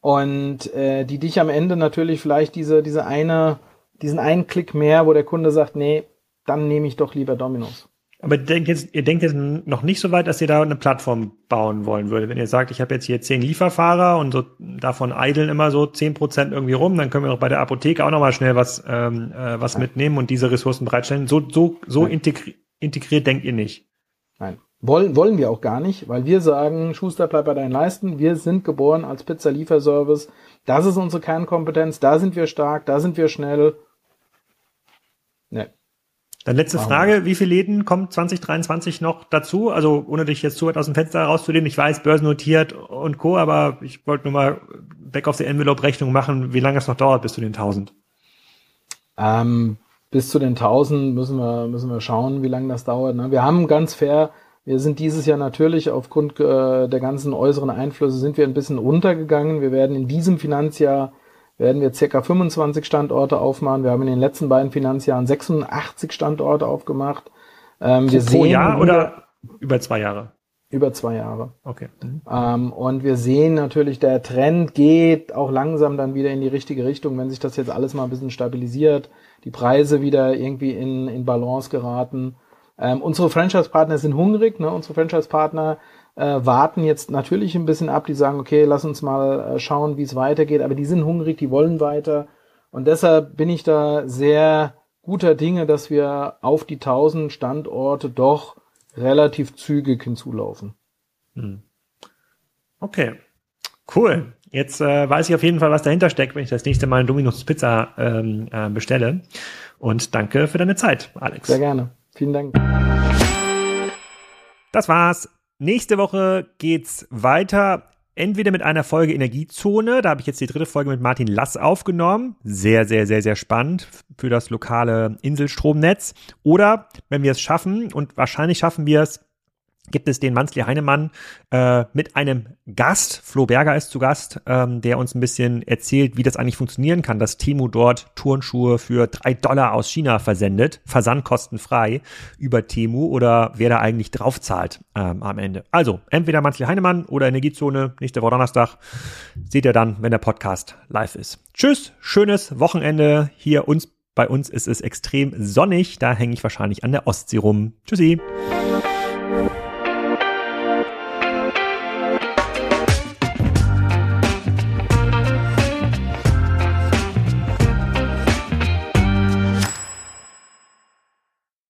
und äh, die dich am Ende natürlich vielleicht diese, diese eine, diesen einen Klick mehr, wo der Kunde sagt, nee, dann nehme ich doch lieber Dominos. Aber ihr denkt, jetzt, ihr denkt jetzt noch nicht so weit, dass ihr da eine Plattform bauen wollen würdet. Wenn ihr sagt, ich habe jetzt hier zehn Lieferfahrer und so davon eideln immer so zehn Prozent irgendwie rum, dann können wir doch bei der Apotheke auch nochmal schnell was, ähm, äh, was mitnehmen und diese Ressourcen bereitstellen. So, so, so integri integriert denkt ihr nicht. Nein. Wollen, wollen wir auch gar nicht, weil wir sagen, Schuster, bleib bei deinen Leisten. Wir sind geboren als Pizza-Lieferservice. Das ist unsere Kernkompetenz. Da sind wir stark, da sind wir schnell. Dann letzte wow. Frage, wie viele Läden kommt 2023 noch dazu? Also ohne dich jetzt zu weit aus dem Fenster rauszulehnen, ich weiß, börsennotiert und Co., aber ich wollte nur mal back of the envelope Rechnung machen, wie lange es noch dauert bis zu den 1000. Ähm, bis zu den 1000 müssen wir, müssen wir schauen, wie lange das dauert. Ne? Wir haben ganz fair, wir sind dieses Jahr natürlich aufgrund äh, der ganzen äußeren Einflüsse sind wir ein bisschen runtergegangen. Wir werden in diesem Finanzjahr werden wir circa 25 Standorte aufmachen. Wir haben in den letzten beiden Finanzjahren 86 Standorte aufgemacht. Ähm, wir pro sehen, Jahr oder über zwei Jahre? Über zwei Jahre. Okay. Mhm. Ähm, und wir sehen natürlich, der Trend geht auch langsam dann wieder in die richtige Richtung, wenn sich das jetzt alles mal ein bisschen stabilisiert, die Preise wieder irgendwie in, in Balance geraten. Ähm, unsere Franchise-Partner sind hungrig, ne? Unsere Franchise-Partner äh, warten jetzt natürlich ein bisschen ab. Die sagen, okay, lass uns mal äh, schauen, wie es weitergeht. Aber die sind hungrig, die wollen weiter. Und deshalb bin ich da sehr guter Dinge, dass wir auf die 1000 Standorte doch relativ zügig hinzulaufen. Hm. Okay, cool. Jetzt äh, weiß ich auf jeden Fall, was dahinter steckt, wenn ich das nächste Mal eine Dominus Pizza ähm, äh, bestelle. Und danke für deine Zeit, Alex. Sehr gerne. Vielen Dank. Das war's Nächste Woche geht's weiter. Entweder mit einer Folge Energiezone, da habe ich jetzt die dritte Folge mit Martin Lass aufgenommen. Sehr, sehr, sehr, sehr spannend für das lokale Inselstromnetz. Oder wenn wir es schaffen, und wahrscheinlich schaffen wir es, gibt es den Manzli Heinemann äh, mit einem Gast. Flo Berger ist zu Gast, ähm, der uns ein bisschen erzählt, wie das eigentlich funktionieren kann, dass Timo dort Turnschuhe für drei Dollar aus China versendet, versandkostenfrei über Temu oder wer da eigentlich drauf zahlt ähm, am Ende. Also entweder Manzli Heinemann oder Energiezone, nächste Woche Donnerstag. Seht ihr dann, wenn der Podcast live ist. Tschüss, schönes Wochenende hier uns. Bei uns ist es extrem sonnig, da hänge ich wahrscheinlich an der Ostsee rum. Tschüssi.